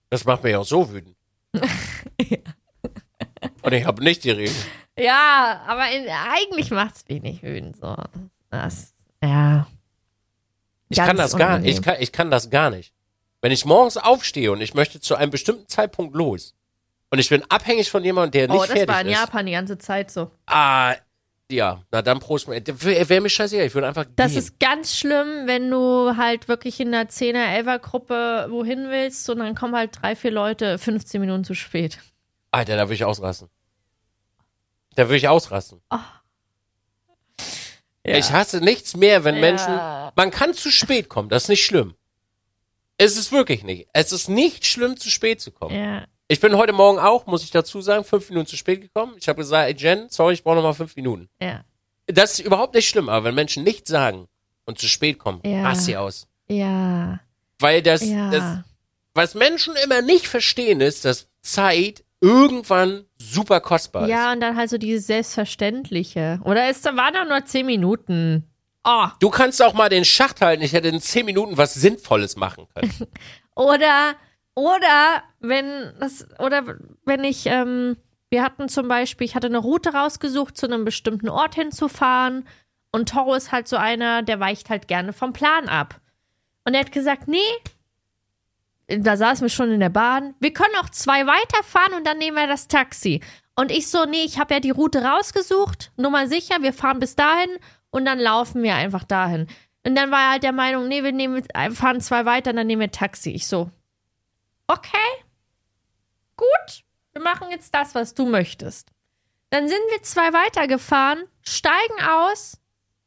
Das macht mich auch so wütend. <laughs> Und ich habe nicht die Regel. Ja, aber in, eigentlich macht es wenig wütend. So. Das, ja. Ich Ganz kann das gar unangenehm. ich kann, ich kann das gar nicht. Wenn ich morgens aufstehe und ich möchte zu einem bestimmten Zeitpunkt los und ich bin abhängig von jemandem, der nicht Oh, das fertig war in ist. Japan die ganze Zeit so. Ah, ja, na dann Prost. Wäre wär mir scheißegal, ich würde einfach Das gehen. ist ganz schlimm, wenn du halt wirklich in der 10er, 11er Gruppe wohin willst und dann kommen halt drei, vier Leute 15 Minuten zu spät. Alter, da würde ich ausrasten. Da würde ich ausrasten. Ja. Ich hasse nichts mehr, wenn Ja. Menschen. Man kann zu spät kommen, das ist nicht schlimm. Es ist wirklich nicht. Es ist nicht schlimm, zu spät zu kommen. Ja. Ich bin heute Morgen auch, muss ich dazu sagen, fünf Minuten zu spät gekommen. Ich habe gesagt, ey Jen, sorry, ich brauche noch mal fünf Minuten. Ja. Das ist überhaupt nicht schlimm, aber wenn Menschen nichts sagen und zu spät kommen, Ja. rast sie aus. Ja. Weil das, Ja. das, was Menschen immer nicht verstehen, ist, dass Zeit irgendwann super kostbar ist. Ja, und dann halt so dieses Selbstverständliche. Oder es waren doch nur 10 Minuten. Oh. Du kannst auch mal den Schacht halten. Ich hätte in zehn Minuten was Sinnvolles machen können. <laughs> Oder, oder wenn das, oder wenn ich, ähm, wir hatten zum Beispiel, ich hatte eine Route rausgesucht, zu einem bestimmten Ort hinzufahren. Und Toro ist halt so einer, der weicht halt gerne vom Plan ab. Und er hat gesagt, nee, da saßen wir schon in der Bahn, wir können auch zwei weiterfahren und dann nehmen wir das Taxi. Und ich so, nee, ich habe ja die Route rausgesucht, nur mal sicher, wir fahren bis dahin und dann laufen wir einfach dahin. Und dann war er halt der Meinung, nee, wir nehmen, fahren zwei weiter, dann nehmen wir Taxi. Ich so, okay, gut, wir machen jetzt das, was du möchtest. Dann sind wir zwei weitergefahren, steigen aus,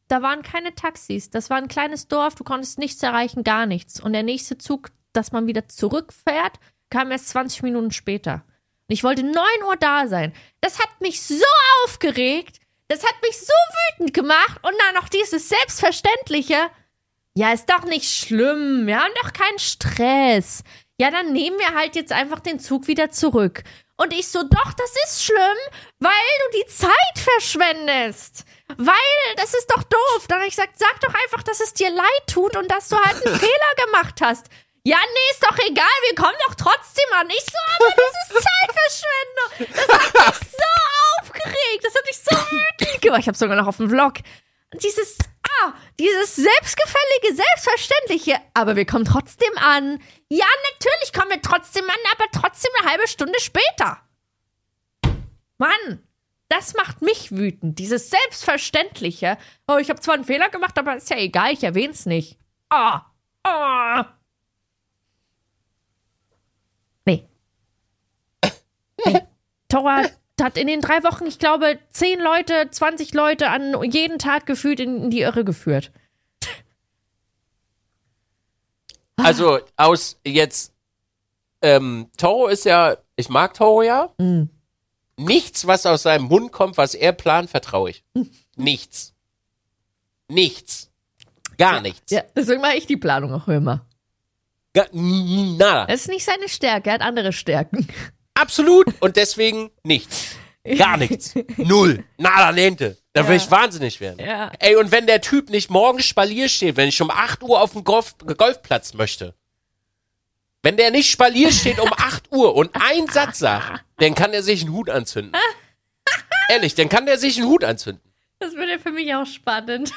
da waren keine Taxis, das war ein kleines Dorf, du konntest nichts erreichen, gar nichts. Und der nächste Zug, dass man wieder zurückfährt, kam erst 20 Minuten später. Und ich wollte 9 Uhr da sein. Das hat mich so aufgeregt, das hat mich so wütend gemacht und dann noch dieses Selbstverständliche. Ja, ist doch nicht schlimm. Wir haben doch keinen Stress. Ja, dann nehmen wir halt jetzt einfach den Zug wieder zurück. Und ich so, doch, das ist schlimm, weil du die Zeit verschwendest. Weil, das ist doch doof. Dann habe ich gesagt, sag doch einfach, dass es dir leid tut und dass du halt einen <laughs> Fehler gemacht hast. Ja, nee, ist doch egal, wir kommen doch trotzdem an. Ich so, aber das ist Zeitverschwendung. Das hat mich <laughs> so aufgeregt. Das hat mich so wütend gemacht. Ich habe sogar noch auf dem Vlog. Dieses, ah, dieses selbstgefällige, selbstverständliche, aber wir kommen trotzdem an. Ja, natürlich kommen wir trotzdem an, aber trotzdem eine halbe Stunde später. Mann, das macht mich wütend. Dieses Selbstverständliche. Oh, ich habe zwar einen Fehler gemacht, aber ist ja egal, ich erwähne es nicht. Ah, ah. Nee. nee. Tora hat in den drei Wochen, ich glaube, zehn Leute, 20 Leute an jeden Tag gefühlt in die Irre geführt. Also aus jetzt, ähm, Toro ist ja, ich mag Toro ja. Mhm. Nichts, was aus seinem Mund kommt, was er plant, vertraue ich. Nichts. Nichts. Gar nichts. Ja, deswegen mache ich die Planung auch immer. Gar, n- nada. Das ist nicht seine Stärke, er hat andere Stärken. Absolut. Und deswegen nichts. Gar nichts. <laughs> Null. Nada niente. Da will Ja. ich wahnsinnig werden. Ja. Ey, und wenn der Typ nicht morgens Spalier steht, wenn ich um 8 Uhr auf dem Golf, Golfplatz möchte, wenn der nicht Spalier steht um 8 Uhr und einen Satz sagt, dann kann er sich einen Hut anzünden. <laughs> Ehrlich, dann kann der sich einen Hut anzünden. Das würde für mich auch spannend.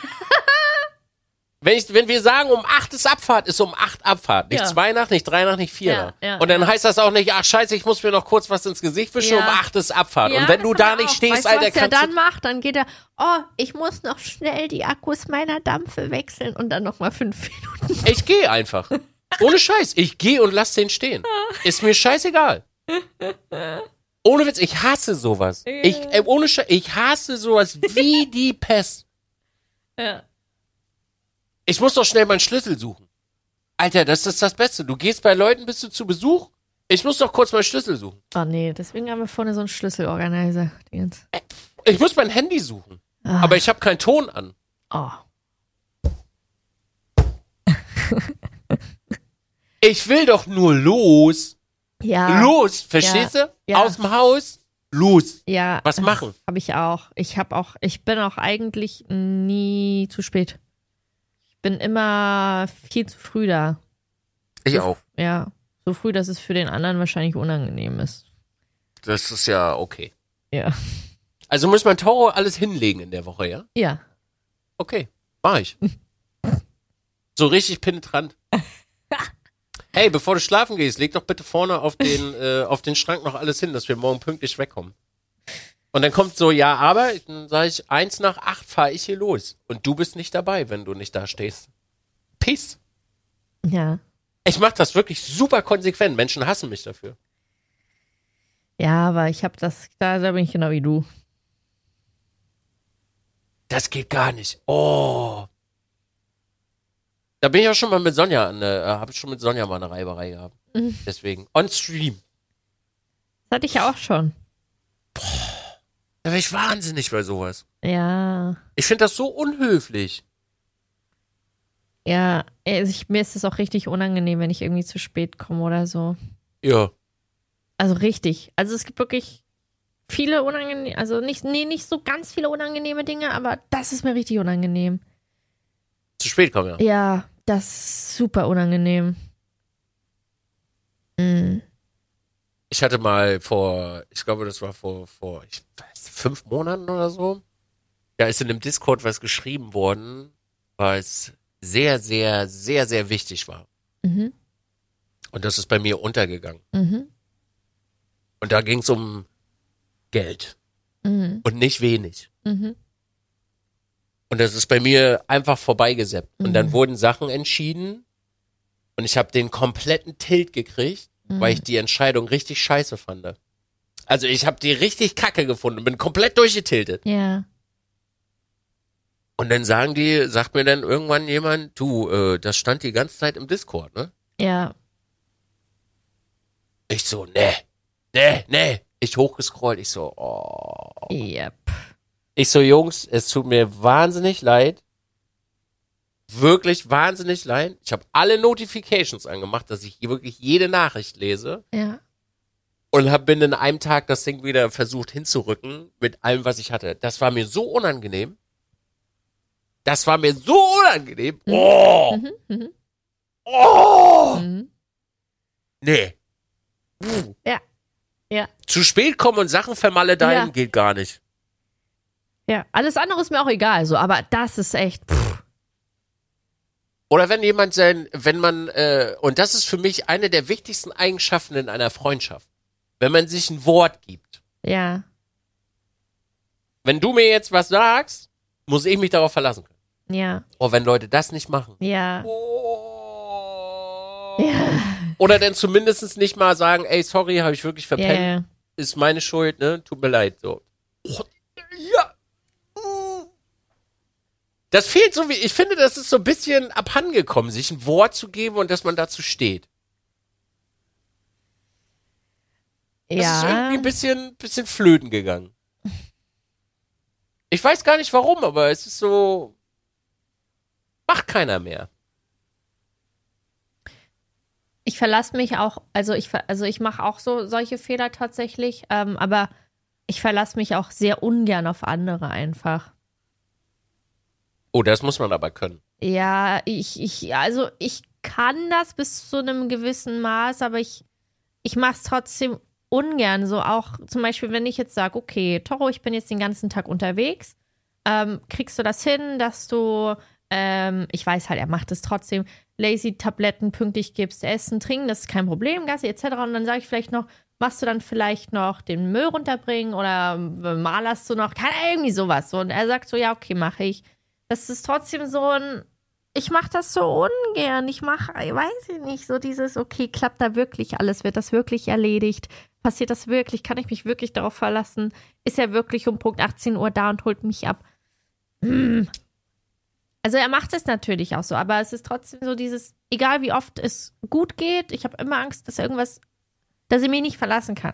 Wenn, ich, wenn wir sagen, um 8 ist Abfahrt, ist um 8 Abfahrt. Nicht Ja. 2 nach, nicht 3 nach, nicht 4 Ja, nach. ja, und dann ja. heißt das auch nicht, ach scheiße, ich muss mir noch kurz was ins Gesicht wischen, Ja. um 8 ist Abfahrt. Ja, und wenn du da nicht auch. stehst, weißt Alter, was er dann macht, dann geht er, oh, ich muss noch schnell die Akkus meiner Dampfe wechseln und dann nochmal fünf <laughs> Minuten. Ich gehe einfach. Ohne Scheiß. Ich gehe und lass den stehen. Ist mir scheißegal. Ohne Witz, ich hasse sowas. Ich, äh, ohne Scheiß, ich hasse sowas wie die Pest. Ja. Ich muss doch schnell meinen Schlüssel suchen. Alter, das ist das Beste. Du gehst bei Leuten, bist du zu Besuch? Ich muss doch kurz meinen Schlüssel suchen. Oh nee, deswegen haben wir vorne so einen Schlüsselorganizer. Ich muss mein Handy suchen. Ah. Aber ich habe keinen Ton an. Oh. <laughs> Ich will doch nur los. Ja. Los, verstehst Ja. du? Ja. Aus dem Haus, los. Ja. Was machen? Habe ich auch. Ich habe auch, ich bin auch eigentlich nie zu spät. Ich bin immer viel zu früh da. Ich auch. Ja. So früh, dass es für den anderen wahrscheinlich unangenehm ist. Das ist ja okay. Ja. Also muss man Toro alles hinlegen in der Woche, ja? Ja. Okay, mach ich. <laughs> So richtig penetrant. <laughs> Hey, bevor du schlafen gehst, leg doch bitte vorne auf den, äh, auf den Schrank noch alles hin, dass wir morgen pünktlich wegkommen. Und dann kommt so, ja, aber, dann sage ich, eins nach acht fahre ich hier los. Und du bist nicht dabei, wenn du nicht da stehst. Peace. Ja. Ich mach das wirklich super konsequent. Menschen hassen mich dafür. Ja, aber ich habe das, da, da bin ich genau wie du. Das geht gar nicht. Oh. Da bin ich auch schon mal mit Sonja an, äh, habe ich schon mit Sonja mal eine Reiberei gehabt. Mhm. Deswegen. On stream. Das hatte ich ja auch schon. Da wäre ich wahnsinnig bei sowas. Ja. Ich finde das so unhöflich. Ja, also ich, mir ist es auch richtig unangenehm, wenn ich irgendwie zu spät komme oder so. Ja. Also richtig. Also es gibt wirklich viele unangenehme, also nicht, nee, nicht so ganz viele unangenehme Dinge, aber das ist mir richtig unangenehm. Zu spät kommen, ja. Ja, das ist super unangenehm. Mhm. Ich hatte mal vor, ich glaube, das war vor, vor ich weiß, fünf Monaten oder so. Da ist in einem Discord was geschrieben worden, was sehr, sehr, sehr, sehr wichtig war. Mhm. Und das ist bei mir untergegangen. Mhm. Und da ging es um Geld. Mhm. Und nicht wenig. Mhm. Und das ist bei mir einfach vorbeigeseppt. Und Mhm. dann wurden Sachen entschieden und ich habe den kompletten Tilt gekriegt, Mhm. weil ich die Entscheidung richtig scheiße fand. Also ich habe die richtig kacke gefunden, bin komplett durchgetiltet. Ja. Und dann sagen die, sagt mir dann irgendwann jemand, du, äh, das stand die ganze Zeit im Discord, ne? Ja. Ich so, nee, nee, nee. Ich hochgescrollt, ich so, oh. Yep. Ich so, Jungs, es tut mir wahnsinnig leid. Wirklich wahnsinnig leid. Ich habe alle Notifications angemacht, dass ich hier wirklich jede Nachricht lese Ja. und hab, bin in einem Tag das Ding wieder versucht hinzurücken mit allem, was ich hatte. Das war mir so unangenehm. Das war mir so unangenehm. Oh, Mhm. Mhm. oh, Mhm. nee. Puh. Ja. Ja. Zu spät kommen und Sachen vermaledeien Ja. geht gar nicht. Ja. Alles andere ist mir auch egal, so, aber das ist echt. Pff. Oder wenn jemand sein, wenn man, äh, und das ist für mich eine der wichtigsten Eigenschaften in einer Freundschaft, wenn man sich ein Wort gibt. Ja. Wenn du mir jetzt was sagst, muss ich mich darauf verlassen können. Ja. Oh, wenn Leute das nicht machen. Ja. Oh. Ja. Oder dann zumindest nicht mal sagen, ey, sorry, habe ich wirklich verpennt, ja. ist meine Schuld, ne? Tut mir leid, so. Oh, ja. Das fehlt so wie, ich finde, das ist so ein bisschen abhandengekommen, sich ein Wort zu geben und dass man dazu steht. Das ist irgendwie Ja. ein bisschen, bisschen flöten gegangen. Ich weiß gar nicht warum, aber es ist so, macht keiner mehr. Ich verlasse mich auch, also ich, also ich mache auch so solche Fehler tatsächlich, ähm, aber ich verlasse mich auch sehr ungern auf andere einfach. Oh, das muss man aber können. Ja, ich, ich, also ich kann das bis zu einem gewissen Maß, aber ich, ich mache es trotzdem ungern. So auch zum Beispiel, wenn ich jetzt sage, okay, Toro, ich bin jetzt den ganzen Tag unterwegs, ähm, kriegst du das hin, dass du, ähm, ich weiß halt, er macht es trotzdem, Lazy-Tabletten pünktlich gibst, Essen, Trinken, das ist kein Problem, Gassi etc. Und dann sage ich vielleicht noch, machst du dann vielleicht noch den Müll runterbringen oder ähm, malerst du noch, keine irgendwie sowas. So, und er sagt so, ja, okay, mache ich. Das ist trotzdem so ein, ich mache das so ungern. Ich mache, weiß ich nicht, so dieses, okay, klappt da wirklich alles? Wird das wirklich erledigt? Passiert das wirklich? Kann ich mich wirklich darauf verlassen? Ist er wirklich um Punkt 18 Uhr da und holt mich ab? Hm. Also er macht es natürlich auch so, aber es ist trotzdem so dieses, egal wie oft es gut geht, ich habe immer Angst, dass irgendwas, dass er mich nicht verlassen kann.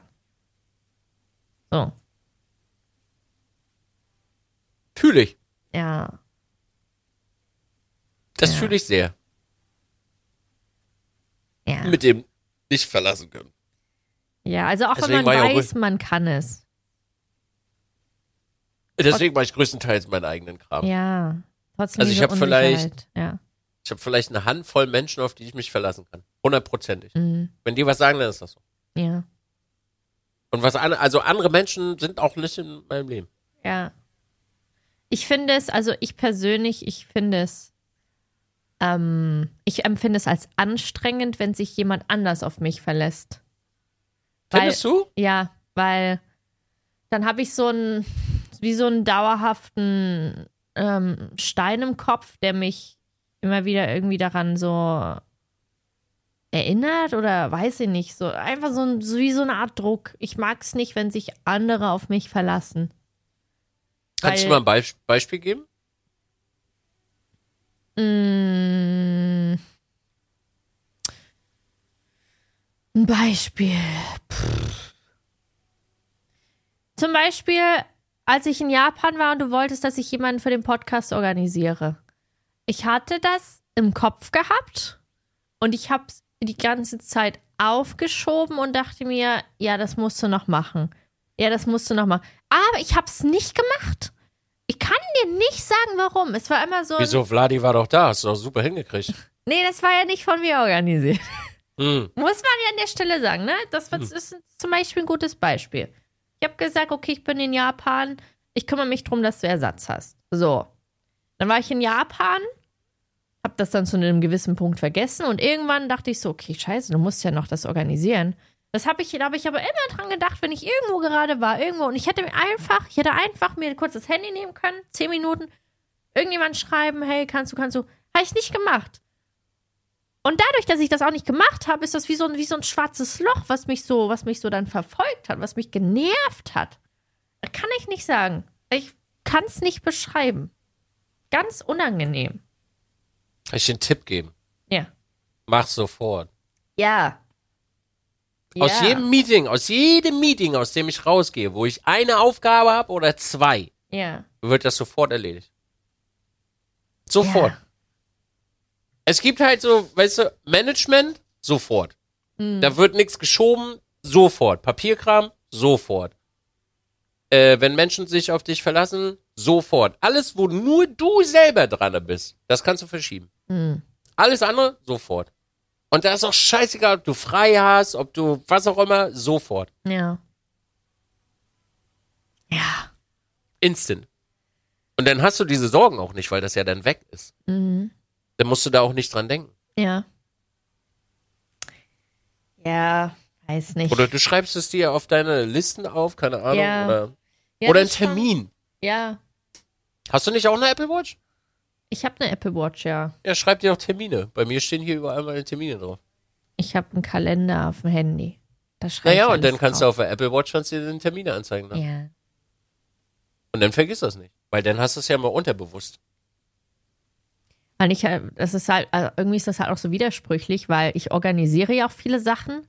So, Fühle ich. ja. Das Ja. fühle ich sehr. Ja. Mit dem nicht verlassen können. Ja, also auch Deswegen wenn man weiß, man kann es. Deswegen mache ich größtenteils meinen eigenen Kram. Ja. Trotzdem Also ich diese hab vielleicht-. Ja. Ich habe vielleicht eine Handvoll Menschen, auf die ich mich verlassen kann. Hundertprozentig. Mhm. Wenn die was sagen, dann ist das so. Ja. Und was an, also andere Menschen sind auch nicht in meinem Leben. Ja. Ich finde es, also ich persönlich, ich finde es, ähm, ich empfinde es als anstrengend, wenn sich jemand anders auf mich verlässt. Weil- Findest du? Ja, weil dann habe ich so einen, wie so einen dauerhaften ähm, Stein im Kopf, der mich immer wieder irgendwie daran so erinnert oder weiß ich nicht, so einfach so, ein, so wie so eine Art Druck. Ich mag es nicht, wenn sich andere auf mich verlassen. Kannst du Weil- mal ein Beisp Beispiel geben? Mm. Ein Beispiel. Pff. Zum Beispiel, als ich in Japan war und du wolltest, dass ich jemanden für den Podcast organisiere. Ich hatte das im Kopf gehabt und ich habe es die ganze Zeit aufgeschoben und dachte mir, ja, das musst du noch machen. Ja, das musst du noch machen. Aber ich habe es nicht gemacht. Ich kann dir nicht sagen, warum. Es war immer so. Wieso, Vladi war doch da, hast du doch super hingekriegt. <laughs> Nee, das war ja nicht von mir organisiert. Hm. Muss man ja an der Stelle sagen, ne? Das was- ist zum Beispiel ein gutes Beispiel. Ich habe gesagt, okay, ich bin in Japan, ich kümmere mich drum, dass du Ersatz hast. So. Dann war ich in Japan, habe das dann zu einem gewissen Punkt vergessen und irgendwann dachte ich so, okay, scheiße, du musst ja noch das organisieren. Das habe ich, da habe ich aber immer dran gedacht, wenn ich irgendwo gerade war, irgendwo und ich hätte mir einfach, ich hätte einfach mir kurz das Handy nehmen können, zehn Minuten, irgendjemand schreiben, hey, kannst du, kannst du, habe ich nicht gemacht. Und dadurch, dass ich das auch nicht gemacht habe, ist das wie so, ein, wie so ein schwarzes Loch, was mich so, was mich so dann verfolgt hat, was mich genervt hat. Das kann ich nicht sagen. Ich kann es nicht beschreiben. Ganz unangenehm. Kann ich dir einen Tipp geben? Ja. Mach sofort. Ja. Aus Ja. jedem Meeting, aus jedem Meeting, aus dem ich rausgehe, wo ich eine Aufgabe habe oder zwei, Ja. wird das sofort erledigt. Sofort. Ja. Es gibt halt so, weißt du, Management, sofort. Hm. Da wird nichts geschoben, sofort. Papierkram, sofort. Äh, wenn Menschen sich auf dich verlassen, sofort. Alles, wo nur du selber dran bist, das kannst du verschieben. Hm. Alles andere, sofort. Und da ist auch scheißegal, ob du frei hast, ob du was auch immer, sofort. Ja. Ja. Instant. Und dann hast du diese Sorgen auch nicht, weil das ja dann weg ist. Mhm. Dann musst du da auch nicht dran denken. Ja. Ja, weiß nicht. Oder du schreibst es dir auf deine Listen auf, keine Ahnung. Ja. Oder, ja, oder ein das schon. Termin. Ja. Hast du nicht auch eine Apple Watch? Ich habe eine Apple Watch, ja. Ja, schreib dir auch Termine. Bei mir stehen hier überall meine Termine drauf. Ich habe einen Kalender auf dem Handy. Da schreibe Naja, ich und dann kannst du drauf. auf der Apple Watch kannst du dir den Termine anzeigen lassen. Ja. Und dann vergiss das nicht. Weil dann hast du es ja mal unterbewusst. Weil ich, halt- das ist halt, also irgendwie ist das halt auch so widersprüchlich, weil ich organisiere ja auch viele Sachen,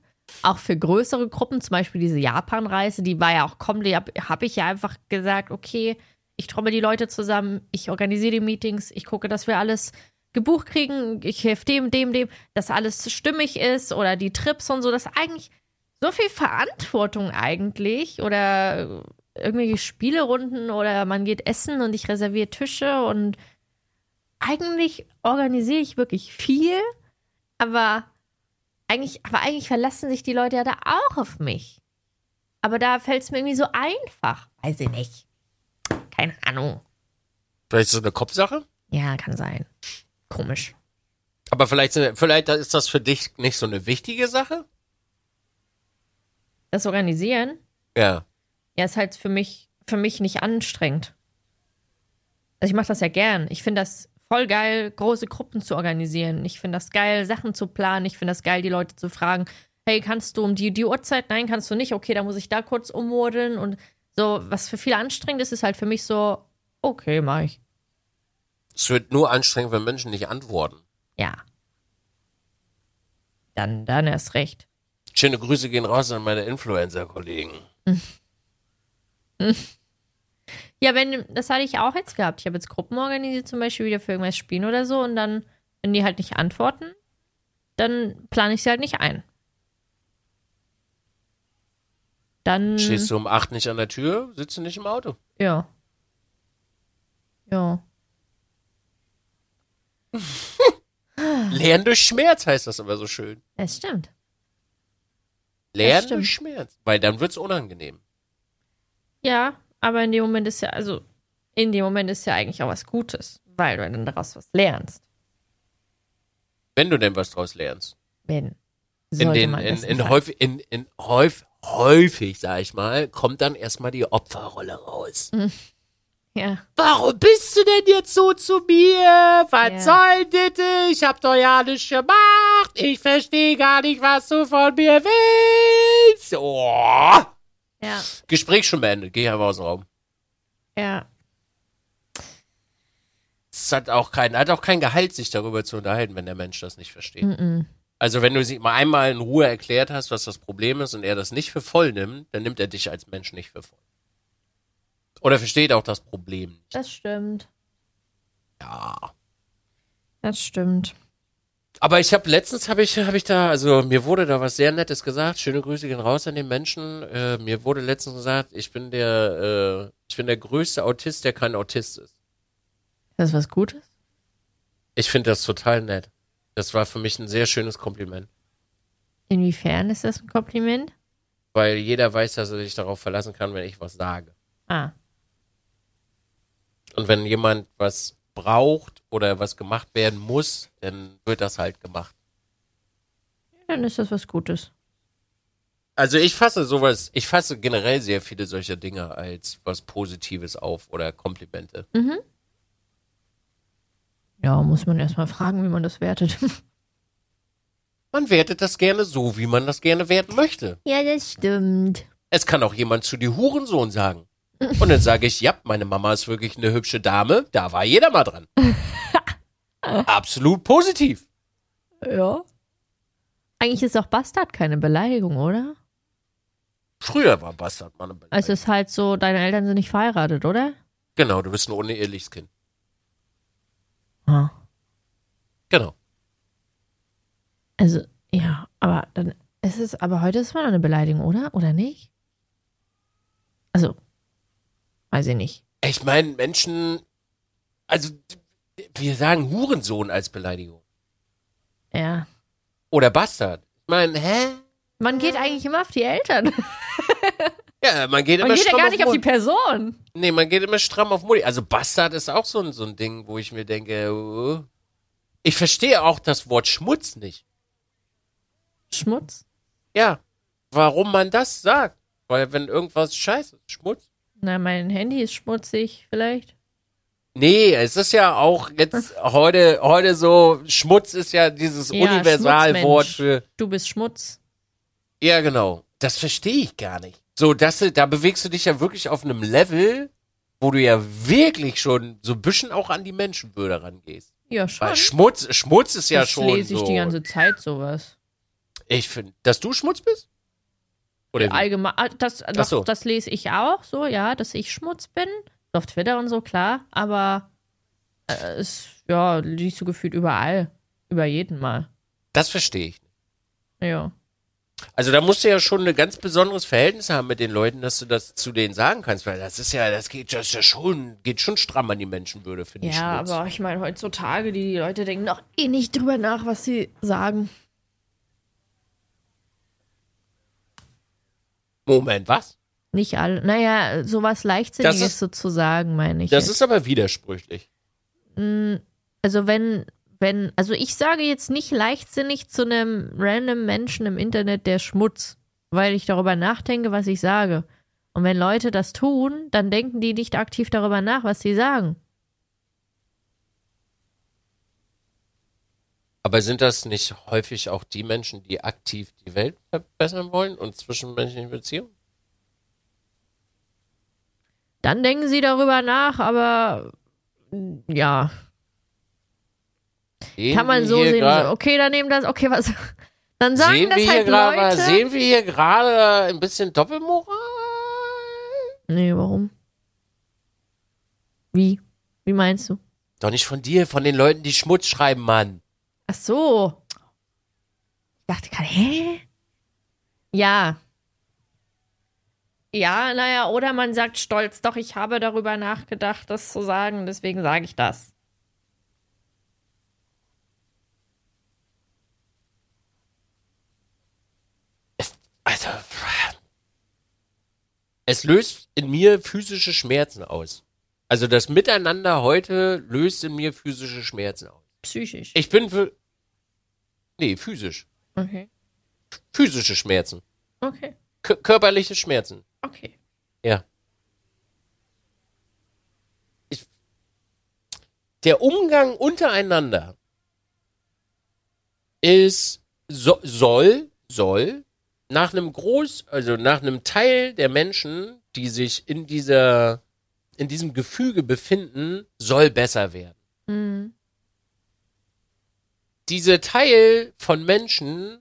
auch für größere Gruppen, zum Beispiel diese Japan-Reise, die war ja auch komplett, habe hab ich ja einfach gesagt, okay, ich trommel die Leute zusammen, ich organisiere die Meetings, ich gucke, dass wir alles gebucht kriegen, ich helfe dem, dem, dem, dass alles stimmig ist oder die Trips und so, das ist eigentlich so viel Verantwortung eigentlich oder irgendwelche Spielerunden oder man geht essen und ich reserviere Tische und eigentlich organisiere ich wirklich viel, aber eigentlich, aber eigentlich verlassen sich die Leute ja da auch auf mich. Aber da fällt es mir irgendwie so einfach. Weiß ich nicht. Keine Ahnung. Vielleicht ist es eine Kopfsache? Ja, kann sein. Komisch. Aber vielleicht, vielleicht ist das für dich nicht so eine wichtige Sache? Das Organisieren, Ja. ja, ist halt für mich, für mich nicht anstrengend. Also ich mache das ja gern. Ich finde das voll geil, große Gruppen zu organisieren. Ich finde das geil, Sachen zu planen. Ich finde das geil, die Leute zu fragen, hey, kannst du um die, die Uhrzeit? Nein, kannst du nicht. Okay, dann muss ich da kurz ummodeln. Und so, was für viele anstrengend ist, ist halt für mich so, okay, mach ich. Es wird nur anstrengend, wenn Menschen nicht antworten. Ja. Dann, dann erst recht. Schöne Grüße gehen raus an meine Influencer-Kollegen. <laughs> Ja, wenn, das hatte ich auch jetzt gehabt. Ich habe jetzt Gruppen organisiert, zum Beispiel wieder für irgendwas spielen oder so. Und dann, wenn die halt nicht antworten, dann plane ich sie halt nicht ein. Dann. Stehst du um acht nicht an der Tür, sitzt du nicht im Auto. Ja. Ja. <laughs> Lernen durch Schmerz heißt das aber so schön. Es stimmt. Lernen stimmt. durch Schmerz. Weil dann wird's unangenehm. Ja, aber in dem Moment ist ja, also, in dem Moment ist ja eigentlich auch was Gutes, weil du dann daraus was lernst. Wenn du denn was draus lernst. Wenn. In den, in, in, häufig, in, in häufig, häufig, sag ich mal, kommt dann erstmal die Opferrolle raus. Ja. Warum bist du denn jetzt so zu mir? Was Ja. soll das? Ich hab doch ja nichts gemacht. Ich verstehe gar nicht, was du von mir willst. Oh. Ja. Gespräch schon beendet. Geh einfach aus dem Raum. Ja. Es hat auch kein, hat auch kein Gehalt, sich darüber zu unterhalten, wenn der Mensch das nicht versteht. Mm-mm. Also wenn du sie mal einmal in Ruhe erklärt hast, was das Problem ist und er das nicht für voll nimmt, dann nimmt er dich als Mensch nicht für voll. Oder versteht auch das Problem nicht. Das stimmt. Ja. Das stimmt. Aber ich habe letztens habe ich habe ich da also mir wurde da was sehr Nettes gesagt. Schöne Grüße gehen raus an den Menschen. Äh, mir wurde letztens gesagt, ich bin der äh, ich bin der größte Autist, der kein Autist ist. Das ist was Gutes? Ich finde das total nett. Das war für mich ein sehr schönes Kompliment. Inwiefern ist das ein Kompliment? Weil jeder weiß, dass er sich darauf verlassen kann, wenn ich was sage. Ah, Und wenn jemand was braucht oder was gemacht werden muss, dann wird das halt gemacht. dann ist das was Gutes. Also ich fasse sowas, ich fasse generell sehr viele solcher Dinge als was Positives auf oder Komplimente. Ja, muss man erstmal fragen, wie man das wertet. <laughs> Man wertet das gerne so, wie man das gerne werten möchte. ja, das stimmt. Es kann auch jemand zu dir Hurensohn sagen. Und dann sage ich, ja, meine Mama ist wirklich eine hübsche Dame, da war jeder mal dran. <laughs> Absolut positiv. Ja. Eigentlich ist auch Bastard keine Beleidigung, oder? Früher war Bastard mal eine Beleidigung. Also es ist halt so, deine Eltern sind nicht verheiratet, oder? Genau, du bist ein uneheliches Kind. Ah. Genau. Also, ja, aber dann ist es, aber heute ist es mal eine Beleidigung, oder? Oder nicht? Also, weiß ich nicht. Ich meine, Menschen, also wir sagen Hurensohn als Beleidigung. Ja. Oder Bastard. Ich meine, hä? Man geht eigentlich immer auf die Eltern. <laughs> Ja, man geht Man immer geht ja stramm gar nicht auf die Mutti. Person. Nee, man geht immer stramm auf Mutti. Also Bastard ist auch so ein, so ein Ding, wo ich mir denke, oh. ich verstehe auch das Wort Schmutz nicht. Schmutz? Ja, warum man das sagt. Weil wenn irgendwas scheiße ist, Schmutz. Na, mein Handy ist schmutzig, vielleicht. Nee, es ist ja auch jetzt <laughs> heute, heute so, Schmutz ist ja dieses Ja, Universalwort für, Du bist Schmutz. ja genau. Das verstehe ich gar nicht. So, das, da bewegst du dich ja wirklich auf einem Level, wo du ja wirklich schon so ein bisschen auch an die Menschenwürde rangehst. Ja, schon. Weil Schmutz, Schmutz ist ja das schon lese ich so. die ganze Zeit sowas. ich finde, dass du Schmutz bist? Oder? Allgemein, ah, das, doch, so. das lese ich auch so, ja, dass ich Schmutz bin. Auf Twitter und so, klar. Aber äh, es, ja, liest du gefühlt überall. Über jeden Mal. Das verstehe ich. Ja. Also da musst du ja schon ein ganz besonderes Verhältnis haben mit den Leuten, dass du das zu denen sagen kannst, weil das ist ja, das geht das ist ja schon, geht schon stramm an die Menschenwürde, finde ich. Ja, Schmutz. aber ich meine, heutzutage, die Leute denken doch eh nicht drüber nach, was sie sagen. Moment, was? Nicht alle. Naja, sowas Leichtsinniges ist- sozusagen, meine ich. Das jetzt. ist aber widersprüchlich. Also wenn, wenn, also ich sage jetzt nicht leichtsinnig zu einem random Menschen im Internet der Schmutz, weil ich darüber nachdenke, was ich sage. Und wenn Leute das tun, dann denken die nicht aktiv darüber nach, was sie sagen. Aber sind das nicht häufig auch die Menschen, die aktiv die Welt verbessern wollen und zwischenmenschliche Beziehungen? Dann denken sie darüber nach, aber ja, Sehen kann man so sehen. So, okay, dann nehmen das, okay, was. <laughs> Dann sagen sehen, das halt Leute. sehen wir hier gerade ein bisschen Doppelmoral? Nee, warum? Wie? Wie meinst du? Doch nicht von dir, von den Leuten, die Schmutz schreiben, Mann. Ach so. Ich dachte gerade, hä? Ja. Ja, naja, oder man sagt stolz, doch, ich habe darüber nachgedacht, das zu sagen, deswegen sage ich das. Also, es löst in mir physische Schmerzen aus. Also das Miteinander heute löst in mir physische Schmerzen aus. Psychisch. Ich bin für. Nee, physisch. Okay. Physische Schmerzen. Okay. K körperliche Schmerzen. Okay. Ja. Ich, der Umgang untereinander ist, so, soll, soll nach einem Groß, also nach einem Teil der Menschen, die sich in dieser, in diesem Gefüge befinden, soll besser werden. Mhm. Dieser Teil von Menschen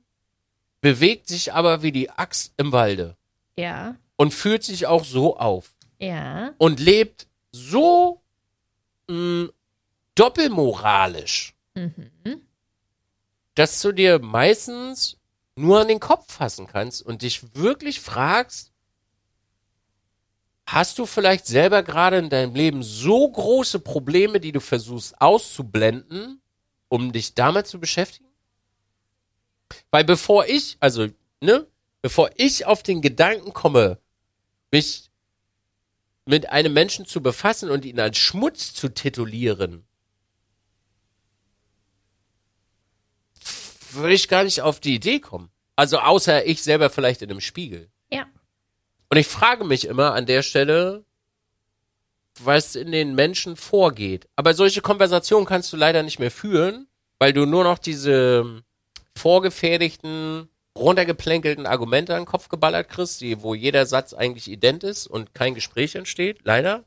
bewegt sich aber wie die Axt im Walde Ja. und führt sich auch so auf. Ja. und lebt so mh, doppelmoralisch, Mhm. dass du dir meistens nur an den Kopf fassen kannst und dich wirklich fragst, Hast du vielleicht selber gerade in deinem Leben so große Probleme, die du versuchst auszublenden, um dich damit zu beschäftigen? Weil bevor ich, also, ne, bevor ich auf den Gedanken komme, mich mit einem Menschen zu befassen und ihn als Schmutz zu titulieren, würde ich gar nicht auf die Idee kommen. Also außer ich selber vielleicht in einem Spiegel. Ja. Und ich frage mich immer an der Stelle, was in den Menschen vorgeht. Aber solche Konversationen kannst du leider nicht mehr führen, weil du nur noch diese vorgefertigten, runtergeplänkelten Argumente an den Kopf geballert kriegst, die, wo jeder Satz eigentlich ident ist und kein Gespräch entsteht, leider.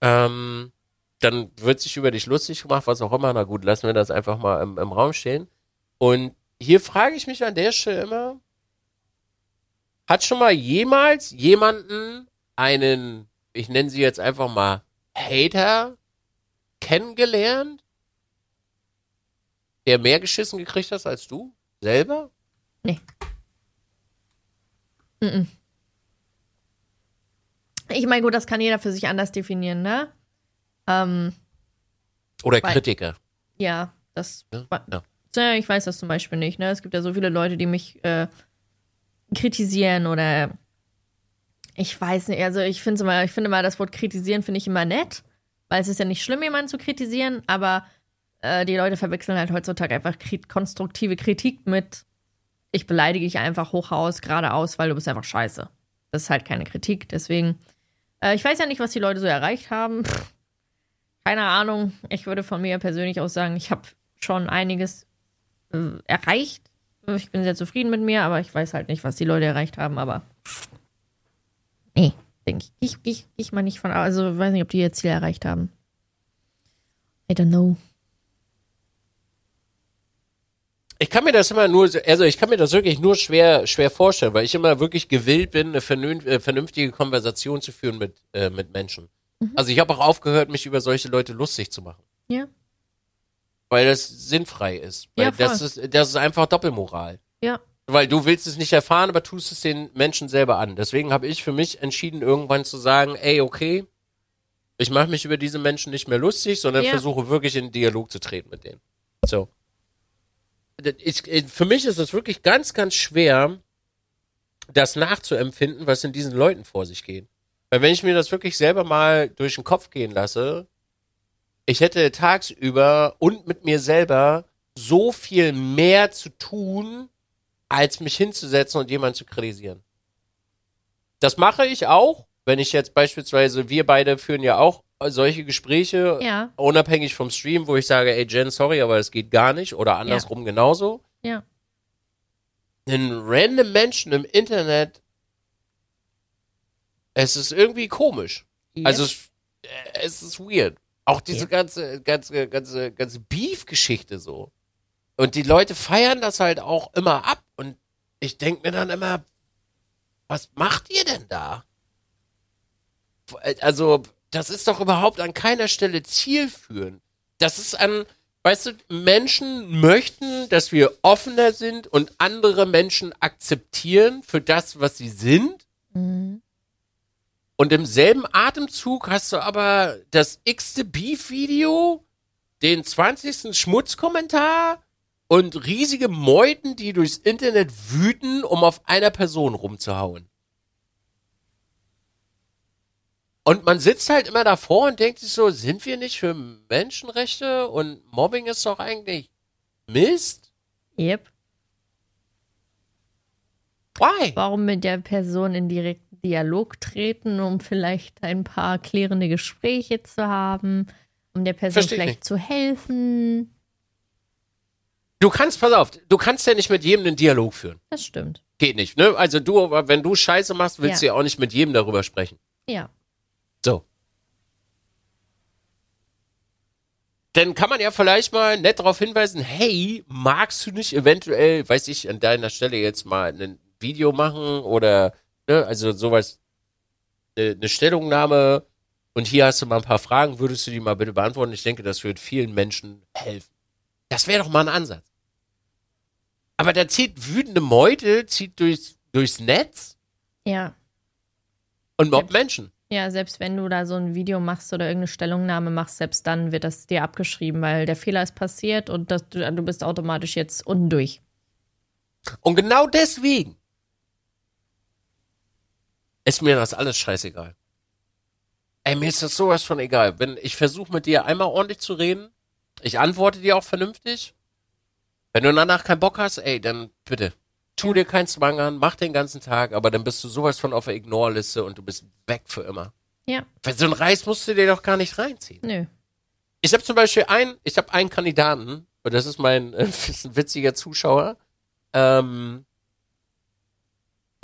Ähm, dann wird sich über dich lustig gemacht, was auch immer. Na gut, lassen wir das einfach mal im, im Raum stehen. Und hier frage ich mich an der Stelle immer, hat schon mal jemals jemanden einen, ich nenne sie jetzt einfach mal Hater kennengelernt, der mehr geschissen gekriegt hat als du selber? Nee. Mhm. Ich meine, gut, das kann jeder für sich anders definieren, ne? Ähm, Oder Weil- Kritiker. ja, das. Ja, ja. Ja, ich weiß das zum Beispiel nicht, ne? Es gibt ja so viele Leute, die mich äh, kritisieren oder ich weiß nicht, also ich finde immer, ich finde mal, das Wort kritisieren finde ich immer nett, weil es ist ja nicht schlimm, jemanden zu kritisieren, aber äh, die Leute verwechseln halt heutzutage einfach krit konstruktive Kritik mit ich beleidige dich einfach hochhaus, geradeaus, weil du bist einfach scheiße. Das ist halt keine Kritik, deswegen äh, ich weiß ja nicht, was die Leute so erreicht haben. Pff, keine Ahnung. Ich würde von mir persönlich aus sagen, ich habe schon einiges äh, erreicht. Ich bin sehr zufrieden mit mir, aber ich weiß halt nicht, was die Leute erreicht haben, aber nee, denke ich. Ich, ich, ich mal nicht von, also ich weiß nicht, ob die ihr Ziel erreicht haben. I don't know. Ich kann mir das immer nur, also ich kann mir das wirklich nur schwer, schwer vorstellen, weil ich immer wirklich gewillt bin, eine äh, vernünftige Konversation zu führen mit, äh, mit Menschen. Also ich habe auch aufgehört, mich über solche Leute lustig zu machen. Ja, Weil das sinnfrei ist. Weil Ja, voll. das ist, das ist einfach Doppelmoral. ja, Weil du willst es nicht erfahren, aber tust es den Menschen selber an. Deswegen habe ich für mich entschieden, irgendwann zu sagen, ey, okay, ich mache mich über diese Menschen nicht mehr lustig, sondern Ja. versuche wirklich in Dialog zu treten mit denen. So. Ist- äh, für mich ist es wirklich ganz, ganz schwer, das nachzuempfinden, was in diesen Leuten vor sich geht. Weil wenn ich mir das wirklich selber mal durch den Kopf gehen lasse, ich hätte tagsüber und mit mir selber so viel mehr zu tun, als mich hinzusetzen und jemanden zu kritisieren. Das mache ich auch, wenn ich jetzt beispielsweise, wir beide führen ja auch solche Gespräche, ja, unabhängig vom Stream, wo ich sage, ey Jen, sorry, aber das geht gar nicht oder andersrum genauso. ja. Einen random Menschen im Internet, es ist irgendwie komisch. Also es, äh, es ist weird. Auch diese Ja. ganze, ganze, ganze, ganze Beef-Geschichte so. Und die Leute feiern das halt auch immer ab. Und ich denke mir dann immer, was macht ihr denn da? Also, das ist doch überhaupt an keiner Stelle zielführend. Das ist an, weißt du, Menschen möchten, dass wir offener sind und andere Menschen akzeptieren für das, was sie sind. Mhm. Und im selben Atemzug hast du aber das x-te Beef-Video, den 20. Schmutzkommentar und riesige Meuten, die durchs Internet wüten, um auf einer Person rumzuhauen. Und man sitzt halt immer davor und denkt sich so, sind wir nicht für Menschenrechte und Mobbing ist doch eigentlich Mist? Yep. Why? Warum mit der Person in direkten Dialog treten, um vielleicht ein paar klärende Gespräche zu haben, um der Person Versteh ich vielleicht nicht. zu helfen? Du kannst, pass auf, du kannst ja nicht mit jedem einen Dialog führen. Das stimmt. Geht nicht, ne? Also du, wenn du Scheiße machst, willst Ja. du ja auch nicht mit jedem darüber sprechen. Ja. So. Dann kann man ja vielleicht mal nett darauf hinweisen, hey, magst du nicht eventuell, weiß ich, an deiner Stelle jetzt mal ein Video machen oder, ne, also sowas, äh, eine Stellungnahme und hier hast du mal ein paar Fragen, würdest du die mal bitte beantworten? Ich denke, das wird vielen Menschen helfen. Das wäre doch mal ein Ansatz. Aber da zieht wütende Meute, zieht durchs, durchs Netz Ja. und mobbt Menschen. Ja, selbst wenn du da so ein Video machst oder irgendeine Stellungnahme machst, selbst dann wird das dir abgeschrieben, weil der Fehler ist passiert und das, du, du bist automatisch jetzt unten durch. Und genau deswegen ist mir das alles scheißegal. Ey, mir ist das sowas von egal. Wenn ich versuche mit dir einmal ordentlich zu reden, ich antworte dir auch vernünftig. Wenn du danach keinen Bock hast, ey, dann bitte. Tu dir keinen Zwang an, mach den ganzen Tag, aber dann bist du sowas von auf der Ignore-Liste und du bist weg für immer. Ja. Weil so ein Reis musst du dir doch gar nicht reinziehen. Nö. Ich habe zum Beispiel einen, ich habe einen Kandidaten, und das ist mein <laughs> äh, ist ein witziger Zuschauer, ähm,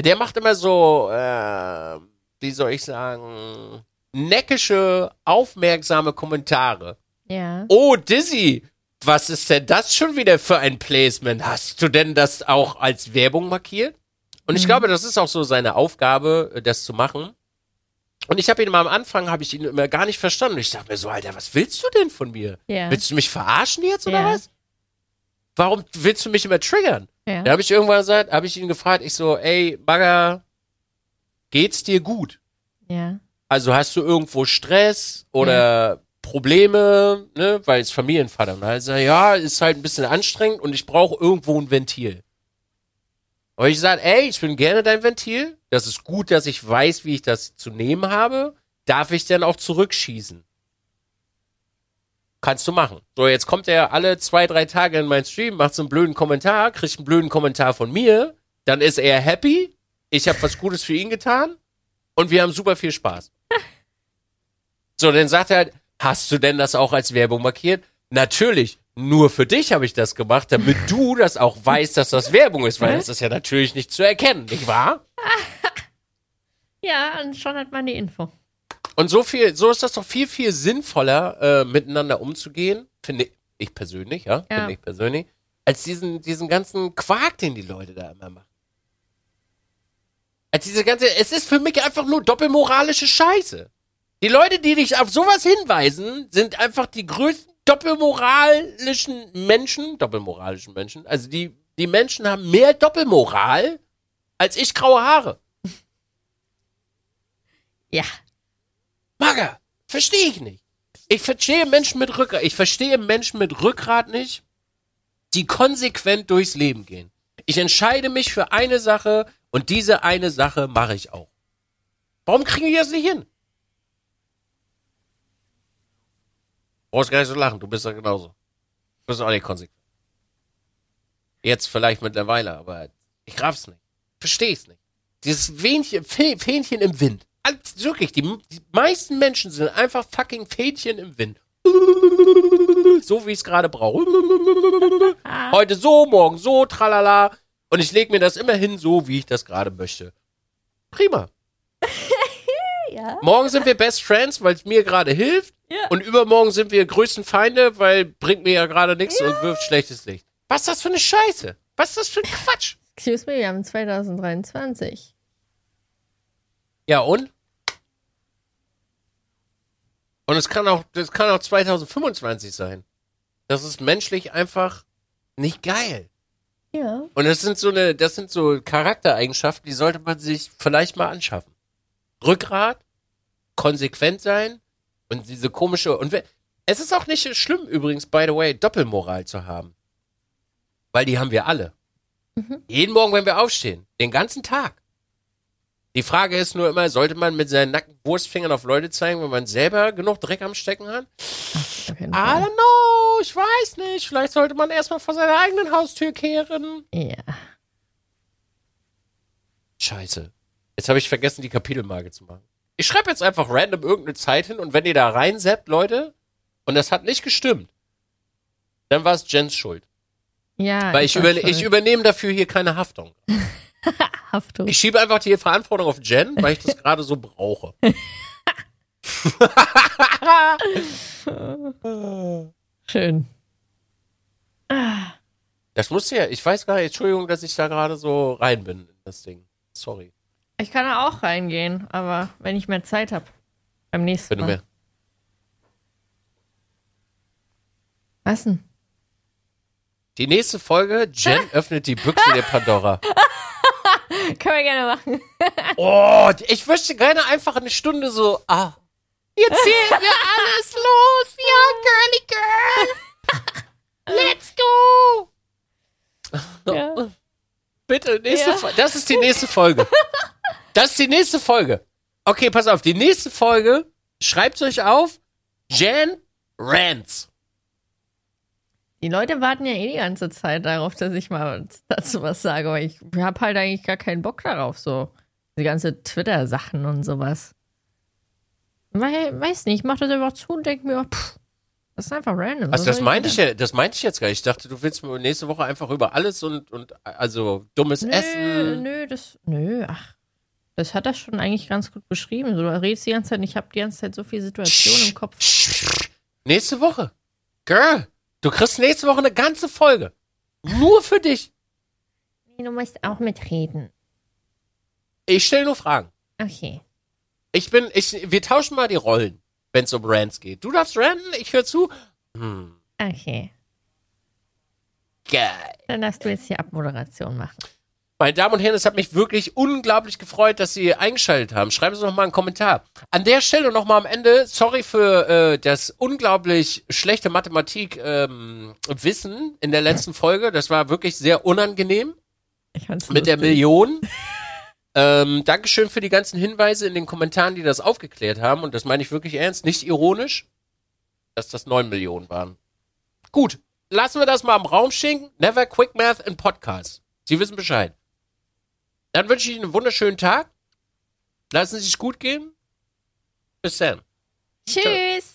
der macht immer so, äh, wie soll ich sagen, neckische, aufmerksame Kommentare. Ja. Oh, Dizzy, was ist denn das schon wieder für ein Placement? Hast du denn das auch als Werbung markiert? Und ich Mhm. glaube, das ist auch so seine Aufgabe, äh, das zu machen. Und ich habe ihn mal am Anfang, habe ich ihn immer gar nicht verstanden. Ich dachte mir so, Alter, was willst du denn von mir? Ja. Willst du mich verarschen jetzt oder Ja. was? Warum willst du mich immer triggern? Ja. Da habe ich irgendwann gesagt, habe ich ihn gefragt, ich so, ey, Bagger, geht's dir gut? Ja. Also hast du irgendwo Stress oder Probleme, ne, weil es Familienvater. Und also ja, ist halt ein bisschen anstrengend und ich brauche irgendwo ein Ventil. Aber ich sage, ey, ich bin gerne dein Ventil. Das ist gut, dass ich weiß, wie ich das zu nehmen habe. Darf ich denn auch zurückschießen? Kannst du machen. So, jetzt kommt er alle zwei, drei Tage in meinen Stream, macht so einen blöden Kommentar, kriegt einen blöden Kommentar von mir. Dann ist er happy. Ich habe was Gutes für ihn getan. Und wir haben super viel Spaß. <laughs> So, dann sagt er halt, hast du denn das auch als Werbung markiert? Natürlich, nur für dich habe ich das gemacht, damit du das auch weißt, dass das Werbung ist, weil das ist ja natürlich nicht zu erkennen, nicht wahr? <laughs> Ja, und schon hat man die Info. Und so viel, so ist das doch viel, viel sinnvoller, äh, miteinander umzugehen, finde ich persönlich, ja, Ja. finde ich persönlich, als diesen, diesen ganzen Quark, den die Leute da immer machen. Als diese ganze, es ist für mich einfach nur doppelmoralische Scheiße. Die Leute, die dich auf sowas hinweisen, sind einfach die größten doppelmoralischen Menschen, doppelmoralischen Menschen. Also die, die Menschen haben mehr Doppelmoral als ich graue Haare. <laughs> Ja. Mager, verstehe ich nicht. Ich verstehe Menschen mit Rückgrat. Ich verstehe Menschen mit Rückgrat nicht, die konsequent durchs Leben gehen. Ich entscheide mich für eine Sache und diese eine Sache mache ich auch. Warum kriegen die das nicht hin? Brauchst gar nicht so lachen, du bist ja genauso. Du bist auch nicht konsequent. Jetzt vielleicht mittlerweile, aber ich raff's nicht. Versteh's nicht. Dieses Fähnchen, Fäh- Fähnchen im Wind. Alles, wirklich, die, die meisten Menschen sind einfach fucking Fähnchen im Wind. <laughs> So wie ich es gerade brauche. <laughs> Heute so, morgen so, tralala. Und ich lege mir das immer hin, so wie ich das gerade möchte. Prima. <laughs> Ja. Morgen sind wir Best Friends, weil es mir gerade hilft. Ja. Und übermorgen sind wir größten Feinde, weil bringt mir ja gerade nichts und wirft schlechtes Licht. Was ist das für eine Scheiße? Was ist das für ein Quatsch? Excuse me, wir haben 2023. Ja, und? Und es kann auch, das kann auch 2025 sein. Das ist menschlich einfach nicht geil. Ja. Und das sind so eine, das sind so Charaktereigenschaften, die sollte man sich vielleicht mal anschaffen. Rückgrat, konsequent sein und diese komische, und es ist auch nicht schlimm übrigens, by the way, Doppelmoral zu haben. Weil die haben wir alle. Jeden Morgen, wenn wir aufstehen. Den ganzen Tag. Die Frage ist nur immer, sollte man mit seinen nackten Wurstfingern auf Leute zeigen, wenn man selber genug Dreck am Stecken hat? I don't know, ich weiß nicht. Vielleicht sollte man erstmal vor seiner eigenen Haustür kehren. Ja. Scheiße. Jetzt habe ich vergessen, die Kapitelmarke zu machen. Ich schreibe jetzt einfach random irgendeine Zeit hin und wenn ihr da reinseppt, Leute, und das hat nicht gestimmt, dann war es Jens Schuld. Ja. Weil ich, war über, ich übernehme dafür hier keine Haftung. <laughs> Haftung. Ich schiebe einfach die Verantwortung auf Jen, weil ich das <laughs> gerade so brauche. <laughs> Schön. Das musste ja, ich weiß gar nicht, Entschuldigung, dass ich da gerade so rein bin in das Ding. Sorry. Ich kann da auch reingehen, aber wenn ich mehr Zeit habe. Beim nächsten Wenn du Mal. mir. Was denn? Die nächste Folge, Jen <laughs> öffnet die Büchse der Pandora. <laughs> Können wir gerne machen. <laughs> Oh, ich möchte gerne einfach eine Stunde so, ah, jetzt zählen wir alles los. Ja, girly girl. Let's go. Ja. Bitte, nächste Ja. Folge. Das ist die nächste Folge. Das ist die nächste Folge. Okay, pass auf, die nächste Folge, schreibt's euch auf, Jan Rants. Die Leute warten ja eh die ganze Zeit darauf, dass ich mal dazu was sage, aber ich habe halt eigentlich gar keinen Bock darauf, so. Die ganze Twitter-Sachen und sowas. Weil, weiß nicht, ich mach das einfach zu und denke mir, pff, das ist einfach random. Also das meinte ich ja, das meinte ich jetzt gar nicht. Ich dachte, du willst nächste Woche einfach über alles und, und also dummes Nö, Essen. nö, das, nö, ach. Das hat er schon eigentlich ganz gut beschrieben. So, du redest die ganze Zeit, ich habe die ganze Zeit so viele Situationen im Kopf. Nächste Woche. Girl, du kriegst nächste Woche eine ganze Folge. Nur für dich. Nee, du musst auch mitreden. Ich stelle nur Fragen. Okay. Ich bin, ich, wir tauschen mal die Rollen, wenn es um Rants geht. Du darfst ranten, ich höre zu. Hm, Okay. geil. Dann darfst du jetzt hier Abmoderation machen. Meine Damen und Herren, es hat mich wirklich unglaublich gefreut, dass Sie eingeschaltet haben. Schreiben Sie noch mal einen Kommentar. An der Stelle noch mal am Ende, sorry für äh, das unglaublich schlechte Mathematik-Wissen ähm, Wissen in der letzten Folge. Das war wirklich sehr unangenehm Ich fand's mit der. Million. ähm, Dankeschön für die ganzen Hinweise in den Kommentaren, die das aufgeklärt haben. Und das meine ich wirklich ernst, nicht ironisch, dass das 9 Millionen waren. Gut, lassen wir das mal im Raum stehen. Never Quick Math in Podcast. Sie wissen Bescheid. Dann wünsche ich Ihnen einen wunderschönen Tag. Lassen Sie es gut gehen. Bis dann. Tschüss.